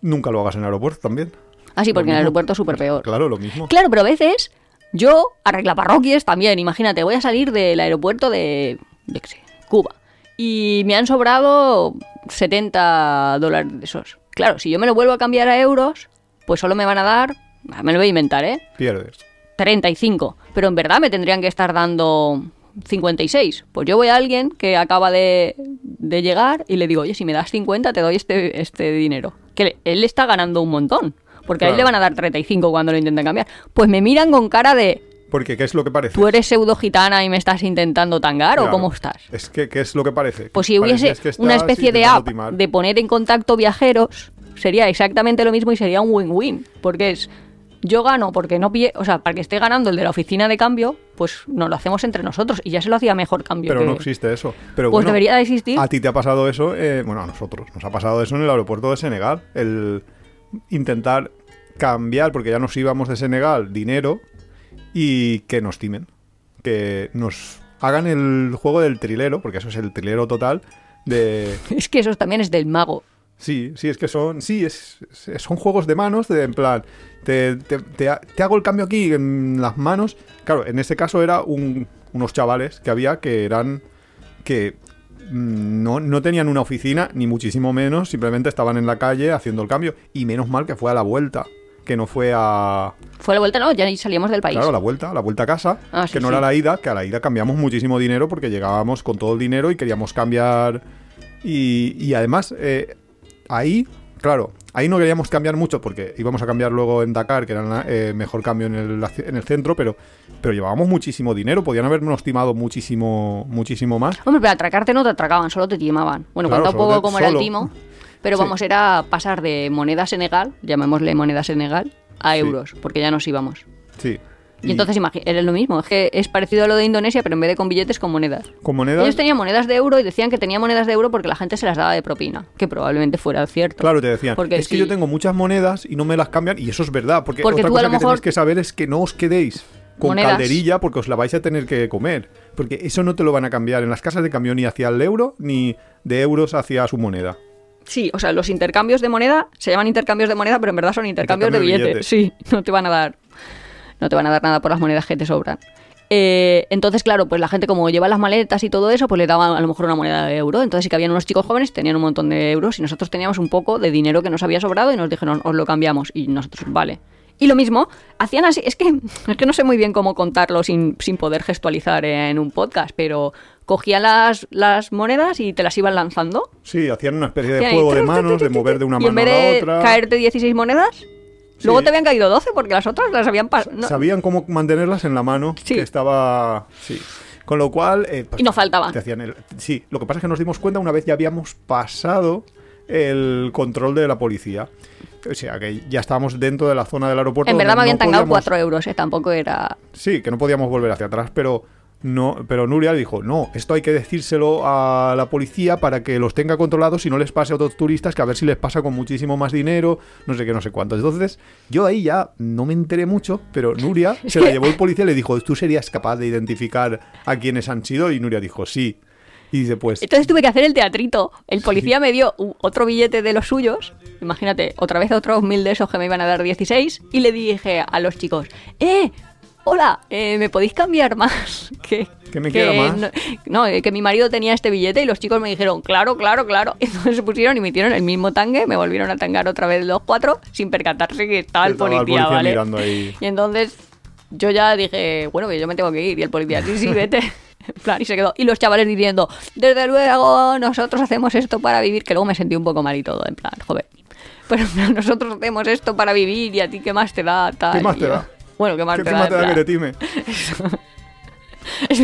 Nunca lo hagas en el aeropuerto también. Ah, sí, porque en el aeropuerto es súper peor. Claro, lo mismo. Claro, pero a veces yo arregla parroquias también. Imagínate, voy a salir del aeropuerto de, de qué sé, Cuba y me han sobrado 70 dólares de esos. Claro, si yo me lo vuelvo a cambiar a euros, pues solo me van a dar me lo voy a inventar, ¿eh? Pierdes. 35. Pero en verdad me tendrían que estar dando 56. Pues yo voy a alguien que acaba de, de llegar y le digo, oye, si me das 50 te doy este, este dinero. Que le- él está ganando un montón. Porque a él le van a dar 35 cuando lo intenten cambiar. Pues me miran con cara de, Porque, ¿qué es lo que parece? ¿tú eres pseudo gitana y me estás intentando tangar o cómo estás? Es que, ¿qué es lo que parece? Pues si hubiese que una especie de app de poner en contacto viajeros, sería exactamente lo mismo y sería un win-win. Porque es, yo gano porque no pille, o sea, para que esté ganando el de la oficina de cambio, pues nos lo hacemos entre nosotros y ya se lo hacía mejor cambio. Pero que- no existe eso. Pero Pues bueno, debería de existir. A ti te ha pasado eso, eh, bueno, a nosotros nos ha pasado eso en el aeropuerto de Senegal. El intentar cambiar, porque ya nos íbamos de Senegal, dinero y que nos timen. Que nos hagan el juego del trilero, porque eso es el trilero total. De. Es que eso también es del mago. Sí, sí, es que son. Sí, es, son juegos de manos, de en plan. Te, te- te te hago el cambio aquí en las manos. Claro, en este caso era un- unos chavales que había que eran. que mm, no, no tenían una oficina, ni muchísimo menos, simplemente estaban en la calle haciendo el cambio. Y menos mal que fue a la vuelta, que no fue a. Fue la vuelta, no, ya salíamos del país. Claro, la vuelta, la vuelta a casa, Ah, que no sí. era la ida, que a la ida cambiamos muchísimo dinero porque llegábamos con todo el dinero y queríamos cambiar. Y, y además, eh, ahí, claro, ahí no queríamos cambiar mucho porque íbamos a cambiar luego en Dakar, que era eh, mejor cambio en el, en el centro, pero, pero llevábamos muchísimo dinero, podían habernos timado muchísimo, muchísimo más. Hombre, pero atracarte no te atracaban, solo te timaban. Bueno, Claro, poco te- cómo era el timo. Pero Sí. vamos, era pasar de moneda Senegal, llamémosle moneda Senegal, a Sí. euros, porque ya nos íbamos. Sí. Y, entonces imagi- era lo mismo, es que es parecido a lo de Indonesia, pero en vez de con billetes, con monedas. con monedas. Ellos tenían monedas de euro y decían que tenía monedas de euro porque la gente se las daba de propina, que probablemente fuera cierto. Claro, te decían, Porque es que yo tengo muchas monedas y no me las cambian, y eso es verdad, porque, Porque otra tú a cosa lo que mejor- tenéis que saber es que no os quedéis con Monedas. calderilla porque os la vais a tener que comer, porque eso no te lo van a cambiar en las casas de cambio ni hacia el euro ni de euros hacia su moneda. Sí, o sea, los intercambios de moneda se llaman intercambios de moneda, pero en verdad son intercambios de billetes. Sí, no te van a dar no te van a dar nada por las monedas que te sobran. Eh, entonces, claro, pues la gente como lleva las maletas y todo eso, pues le daban a lo mejor una moneda de euro. Entonces sí que habían unos chicos jóvenes, tenían un montón de euros y nosotros teníamos un poco de dinero que nos había sobrado y nos dijeron, os lo cambiamos. Y nosotros, vale. Y lo mismo, hacían así, es que, es que no sé muy bien cómo contarlo sin, sin poder gestualizar en un podcast, pero cogían las, las monedas y te las iban lanzando. Sí, hacían una especie de juego de manos, de mover de una y en mano a vez la de otra. caerte 16 monedas, luego te habían caído 12 porque las otras las habían pasado. Sabían cómo mantenerlas en la mano, Sí. que estaba... Sí. Con lo cual... eh, pues, Y nos faltaba. te hacían el- Sí, lo que pasa es que nos dimos cuenta una vez ya habíamos pasado el control de la policía. O sea, que ya estábamos dentro de la zona del aeropuerto. en verdad me habían no tangado podíamos- 4 euros, eh, tampoco era... Sí, que no podíamos volver hacia atrás, pero no, pero Nuria dijo, no, esto hay que decírselo a la policía para que los tenga controlados y no les pase a otros turistas, que a ver si les pasa con muchísimo más dinero, no sé qué, no sé cuánto. Entonces, yo ahí ya no me enteré mucho, pero Nuria se la llevó el policía y le dijo, ¿tú serías capaz de identificar a quiénes han sido? Y Nuria dijo, sí. Y dice, pues, Entonces tuve que hacer el teatrito. El policía me dio otro billete de los suyos. Imagínate, otra vez otros mil de esos que me iban a dar 16. Y le dije a los chicos, ¡eh! Hola, eh, ¿me podéis cambiar más? Que, Que me queda más. No, no, eh, que mi marido tenía este billete y los chicos me dijeron, claro, claro, claro. Entonces se pusieron y me hicieron el mismo tangue, me volvieron a tangar otra vez los cuatro sin percatarse que estaba el Estaba el policía, policía ¿vale? Y entonces yo ya dije, bueno, que yo me tengo que ir. Y el policía, sí, sí, vete. En plan, y se quedó. Y los chavales diciendo, desde luego, nosotros hacemos esto para vivir. Que luego me sentí un poco mal y todo, en plan, joder. Pero en plan, nosotros hacemos esto para vivir y a ti qué más te da, tal. ¿Qué más te yo, da? Bueno, ¿qué más ¿qué te te da? En de que te time?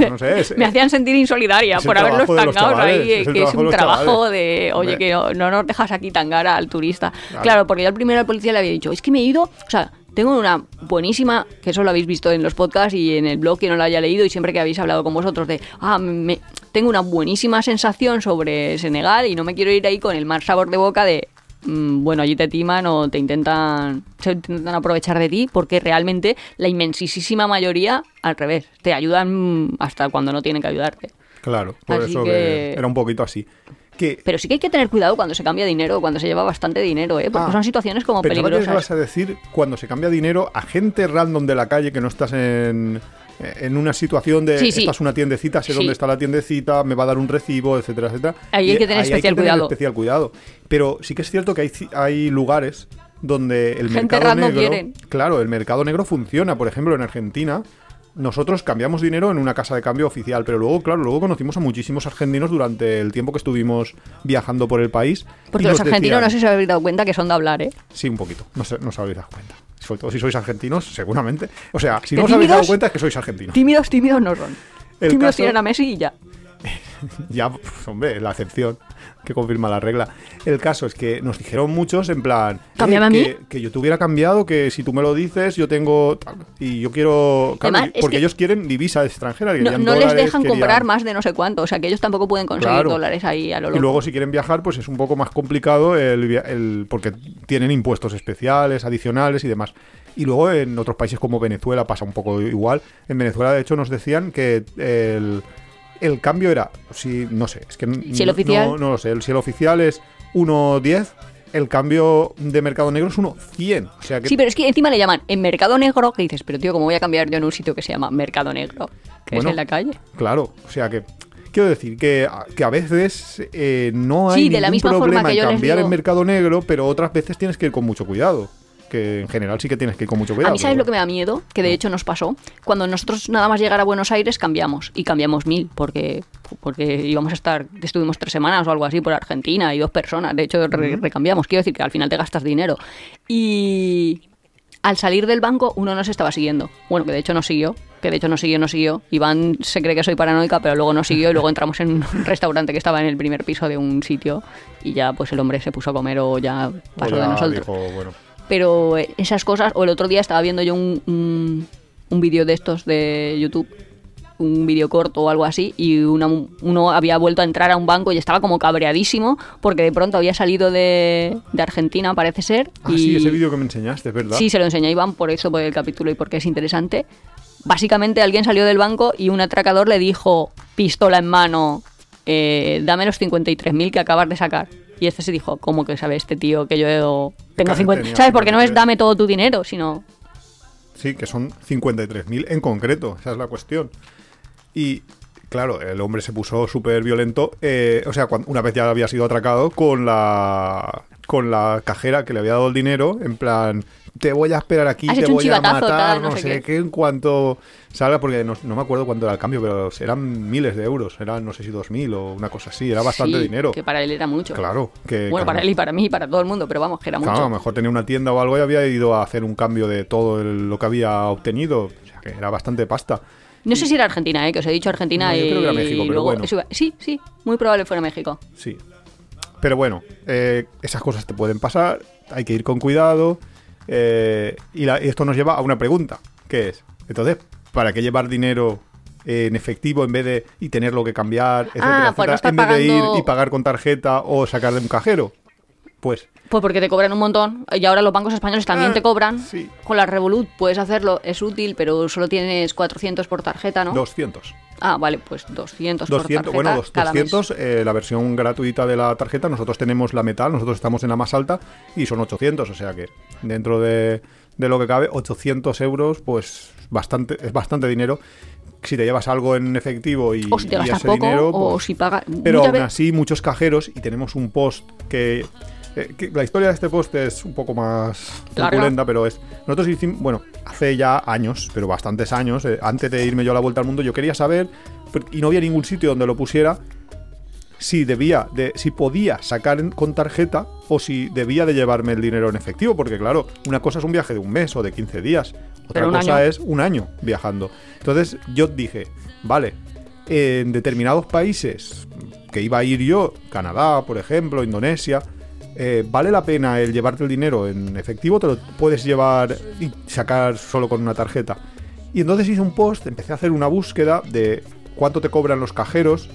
No sé, es- me hacían sentir insolidaria por haberlos tangados ahí, es el que es un trabajo chavales. de, oye, Hombre. que no, no nos dejas aquí tangar al turista. Claro. Claro. porque yo al primero al policía le había dicho, es que me he ido, o sea, tengo una buenísima, que eso lo habéis visto en los podcasts y en el blog, que no lo haya leído, y siempre que habéis hablado con vosotros de, ah, me, tengo una buenísima sensación sobre Senegal y no me quiero ir ahí con el mal sabor de boca de, mm, bueno, allí te timan o te intentan, se intentan aprovechar de ti, porque realmente la inmensísima mayoría, al revés, te ayudan hasta cuando no tienen que ayudarte. Claro, por Así eso que que- era un poquito así. Que Pero sí que hay que tener cuidado cuando se cambia dinero, cuando se lleva bastante dinero, ¿eh? Porque Ah, son situaciones como que peligrosas. ibas a decir cuando se cambia dinero a gente random de la calle que no estás en, en una situación de Sí, sí. una tiendecita, sé Sí. dónde está la tiendecita, me va a dar un recibo, etcétera, etcétera. Ahí hay que tener especial tener cuidado. especial cuidado. Pero sí que es cierto que hay, hay lugares donde el Gente mercado negro, quieren. claro, el mercado negro funciona. Por ejemplo, en Argentina nosotros cambiamos dinero en una casa de cambio oficial, pero luego, claro, luego conocimos a muchísimos argentinos durante el tiempo que estuvimos viajando por el país. Porque los nos argentinos decían- no sé si os habéis dado cuenta que son de hablar, ¿eh? Sí, un poquito. No, se, no os habéis dado cuenta. Sobre todo si sois argentinos, seguramente. O sea, si ¿De no os habéis dado cuenta es que sois argentinos. Tímidos, tímidos no son. El tímidos caso- tienen a Messi y ya. Ya, pues, hombre, la excepción que confirma la regla. El caso es que nos dijeron muchos en plan... eh, Cámbiame a mí. que, que yo te hubiera cambiado, que si tú me lo dices, yo tengo... Y yo quiero... claro, Además, porque que- ellos quieren divisa extranjera. No, les dejan querían- comprar más de no sé cuánto. O sea, que ellos tampoco pueden conseguir Claro. dólares ahí a lo Y loco. luego si quieren viajar, pues es un poco más complicado el, el- porque tienen impuestos especiales, adicionales y demás. Y luego en otros países como Venezuela pasa un poco igual. En Venezuela, de hecho, nos decían que el, el cambio era, si no sé, es que Si el no- oficial- no, no lo sé, el- si el oficial es 1.10, el cambio de mercado negro es 1.100. O sea que Sí, pero es que encima le llaman en mercado negro, que dices, pero tío, ¿cómo voy a cambiar yo en un sitio que se llama mercado negro? Que Bueno. es en la calle. Claro, o sea que quiero decir que, a- que a veces eh, no hay Sí, de la ningún misma forma problema que en cambiar digo- en mercado negro, pero otras veces tienes que ir con mucho cuidado. Que en general sí que tienes que ir con mucho cuidado. a mí, ¿sabes pero lo que me da miedo? Que de hecho nos pasó. Cuando nosotros nada más llegar a Buenos Aires cambiamos. Y cambiamos mil, porque, porque íbamos a estar, estuvimos tres semanas o algo así por Argentina y dos personas. De hecho, re- recambiamos. Quiero decir que al final te gastas dinero. Y al salir del banco, uno nos estaba siguiendo. Bueno, que de hecho nos siguió. Que de hecho nos siguió, nos siguió. Iván se cree que soy paranoica, pero luego nos siguió y luego entramos en un restaurante que estaba en el primer piso de un sitio y ya pues el hombre se puso a comer o ya O pasó ya de nosotros dijo, bueno, pero eh, esas cosas, o el otro día estaba viendo yo un, un, un vídeo de estos de YouTube, un vídeo corto o algo así, y una- uno había vuelto a entrar a un banco y estaba como cabreadísimo porque de pronto había salido de, de Argentina, parece ser. Ah, y, sí, ese vídeo que me enseñaste, verdad. Sí, se lo enseñé a Iván por eso, por el capítulo y porque es interesante. Básicamente alguien salió del banco y un atracador le dijo, pistola en mano, eh, dame los 53.000 que acabas de sacar. Y este se dijo, ¿cómo que sabe este tío que yo tengo Claro, 50? tenía ¿Sabes? Porque no es 53. dame todo tu dinero, sino... Sí, que son 53.000 en concreto, esa es la cuestión. Y claro, el hombre se puso súper violento, eh, o sea, una vez ya había sido atracado con la con la cajera que le había dado el dinero, en plan, te voy a esperar aquí, Has te voy a matar, tal, no, no sé qué". qué, en cuanto salga, porque no, no me acuerdo cuánto era el cambio, pero eran miles de euros, eran no sé si 2.000 o una cosa así, era bastante Sí, dinero. Que para él era mucho. Claro, que... Bueno, para él y para mí y para todo el mundo, pero vamos, que era mucho. Claro, a lo mejor tenía una tienda o algo y había ido a hacer un cambio de todo el- lo que había obtenido. O sea, que era bastante pasta. No sé si era Argentina, ¿eh? que os he dicho Argentina No, yo y creo que era México, pero luego- bueno. Sí, sí, muy probable fuera México. Sí. Pero bueno, eh, esas cosas te pueden pasar, hay que ir con cuidado. eh, y, la- y esto nos lleva a una pregunta, que es, entonces, ¿para qué llevar dinero en efectivo en vez de y tenerlo que cambiar, etcétera, Ah, no etcétera, en vez de ir y pagar con tarjeta o sacar de un cajero? Pues Pues porque te cobran un montón y ahora los bancos españoles también Ah, te cobran. sí. Con la Revolut puedes hacerlo, es útil, pero solo tienes 400 por tarjeta, ¿no? 200. Ah, vale, pues 200, por 200, tarjeta bueno, dos- cada mes. 200, eh, la versión gratuita de la tarjeta, nosotros tenemos la metal, nosotros estamos en la más alta y son 800, o sea que dentro de, de lo que cabe, 800 euros, pues bastante es bastante dinero. Si te llevas algo en efectivo y, O si te y ese poco, dinero, o pues- si pagas... pero aún así muchos cajeros y tenemos un post que, eh, la historia de este post es un poco más truculenta, pero es nosotros hicimos, bueno, hace ya años, pero bastantes años, eh, antes de irme yo a la vuelta al mundo, yo quería saber y no había ningún sitio donde lo pusiera si debía de si podía sacar en- con tarjeta o si debía de llevarme el dinero en efectivo, porque claro, una cosa es un viaje de un mes o de 15 días, otra cosa año. es un año viajando. Entonces yo dije, vale, en determinados países que iba a ir yo, Canadá, por ejemplo, Indonesia, eh, ¿vale la pena el llevarte el dinero en efectivo? ¿Te lo puedes llevar y sacar solo con una tarjeta? Y entonces hice un post, empecé a hacer una búsqueda de cuánto te cobran los cajeros.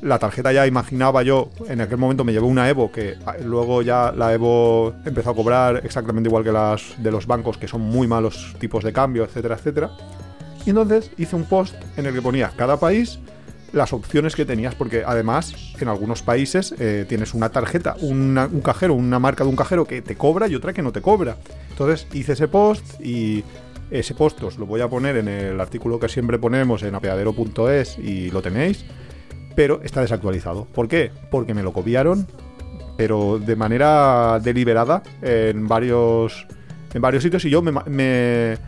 La tarjeta ya imaginaba yo, en aquel momento me llevé una Evo, que ah, luego ya la Evo empezó a cobrar exactamente igual que las de los bancos, que son muy malos tipos de cambio, etcétera, etcétera. Y entonces hice un post en el que ponía cada país las opciones que tenías, porque además en algunos países eh, tienes una tarjeta, un cajero, una marca de un cajero que te cobra y otra que no te cobra. Entonces hice ese post y ese post os lo voy a poner en el artículo que siempre ponemos en apeadero.es y lo tenéis, pero está desactualizado. ¿Por qué? Porque me lo copiaron pero de manera deliberada en varios, en varios sitios y yo me-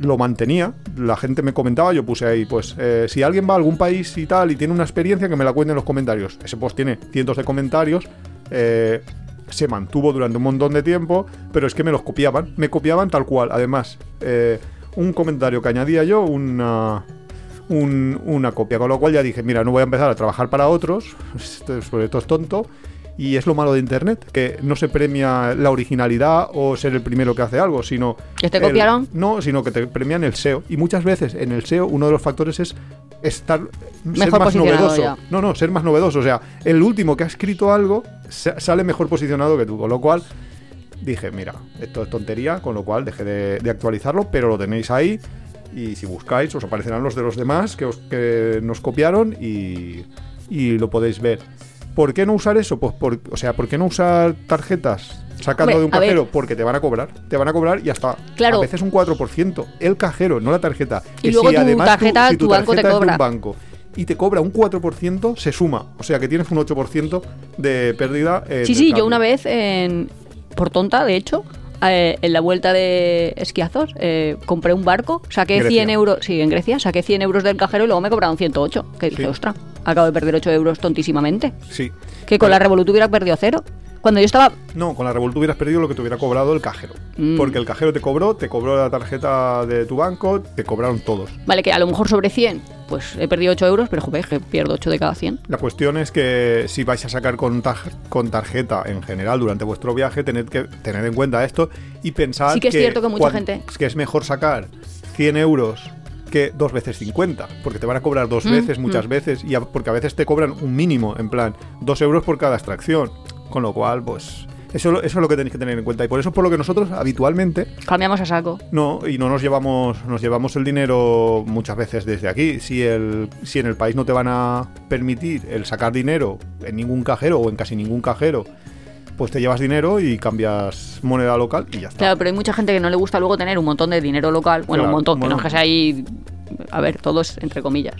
lo mantenía. La gente me comentaba, yo puse ahí, pues, eh, si alguien va a algún país y tal y tiene una experiencia, que me la cuente en los comentarios. Ese post tiene cientos de comentarios. eh, se mantuvo durante un montón de tiempo, pero es que me los copiaban, me copiaban tal cual. Además, eh, un comentario que añadía yo, una, un- una copia, con lo cual ya dije, mira, no voy a empezar a trabajar para otros, esto, es- esto es tonto, y es lo malo de Internet, que no se premia la originalidad o ser el primero que hace algo, sino... ¿Que te el- copiaron? no, sino que te premian el SEO. Y muchas veces en el SEO uno de los factores es estar ser más novedoso. ya. No, no, ser más novedoso. O sea, el último que ha escrito algo sa- sale mejor posicionado que tú. Con lo cual dije, mira, esto es tontería, con lo cual dejé de, de actualizarlo, pero lo tenéis ahí. Y si buscáis, os aparecerán los de los demás que, os- que nos copiaron y, y lo podéis ver. ¿Por qué no usar eso? Pues por, o sea, ¿por qué no usar tarjetas sacando de un ver. cajero? Porque te van a cobrar. Te van a cobrar y hasta Claro. a veces un 4%. El cajero, no la tarjeta. Y Que luego tu además tarjeta- si tu tu banco te tarjeta es cobra. un banco y te cobra un 4%, se suma. O sea que tienes un 8% de pérdida. eh, Sí, sí, yo una vez, en, por tonta, de hecho, eh, en la vuelta de esquiazos, eh, compré un barco, saqué Grecia. 100 euros, sí, en Grecia, saqué 100 euros del cajero y luego me cobraron 108. Que dije, Sí. ostras, acabo de perder 8 euros tontísimamente. Sí. Que con la Revolut hubiera perdido cero. Cuando yo estaba... No, con la Revolut hubieras perdido lo que te hubiera cobrado el cajero. Mm. Porque el cajero te cobró, te cobró la tarjeta de tu banco, te cobraron todos. Vale, que a lo mejor sobre 100, pues he perdido 8 euros, pero joder, que pierdo 8 de cada 100. La cuestión es que si vais a sacar con, tarjeta en general durante vuestro viaje, tened que tener en cuenta esto y pensar Sí que es cierto que mucha gente- que es mejor sacar 100 euros que dos veces 50, porque te van a cobrar dos Mm, veces, muchas mm. veces, y a- porque a veces te cobran un mínimo, en plan, dos euros por cada extracción. Con lo cual, pues, eso, eso es lo que tenéis que tener en cuenta. Y por eso es por lo que nosotros habitualmente Cambiamos a saco. no, y no nos llevamos, nos llevamos el dinero muchas veces desde aquí. Si, el, si en el país no te van a permitir el sacar dinero en ningún cajero o en casi ningún cajero, pues te llevas dinero y cambias moneda local y ya está. Claro, pero hay mucha gente que no le gusta luego tener un montón de dinero local. Bueno, Claro, un montón, que no bueno. es que sea ahí. A ver, todos entre comillas.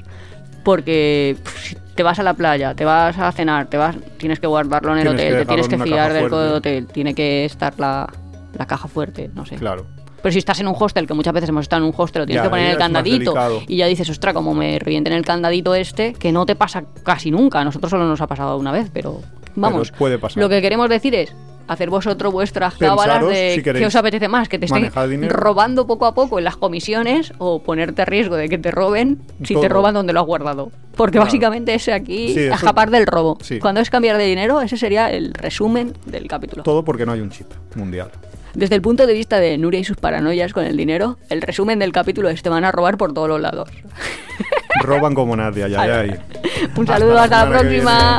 Porque si te vas a la playa, te vas a cenar, te vas, tienes que guardarlo en el Tienes hotel, te tienes en que fiar del fuerte. hotel, tiene que estar la, la caja fuerte, no sé. Claro. Pero si estás en un hostel, que muchas veces hemos estado en un hostel, lo tienes Ya, que poner el candadito y ya dices, ostras, como me revienten el candadito este, que no te pasa casi nunca. A nosotros solo nos ha pasado una vez, pero vamos. Puede pasar. Lo que queremos decir es hacer vosotros vuestras cábalas de si qué os apetece más, que te estén dinero. robando poco a poco en las comisiones o ponerte a riesgo de que te roben si te roban donde lo has guardado. Porque Claro. básicamente ese aquí, Sí, escapar del robo. Sí. Cuando es cambiar de dinero, ese sería el resumen del capítulo. Todo porque no hay un chip mundial. Desde el punto de vista de Nuria y sus paranoias con el dinero, el resumen del capítulo es te van a robar por todos los lados. Roban como nadie, ay, ay, ay. Un saludo, hasta la próxima.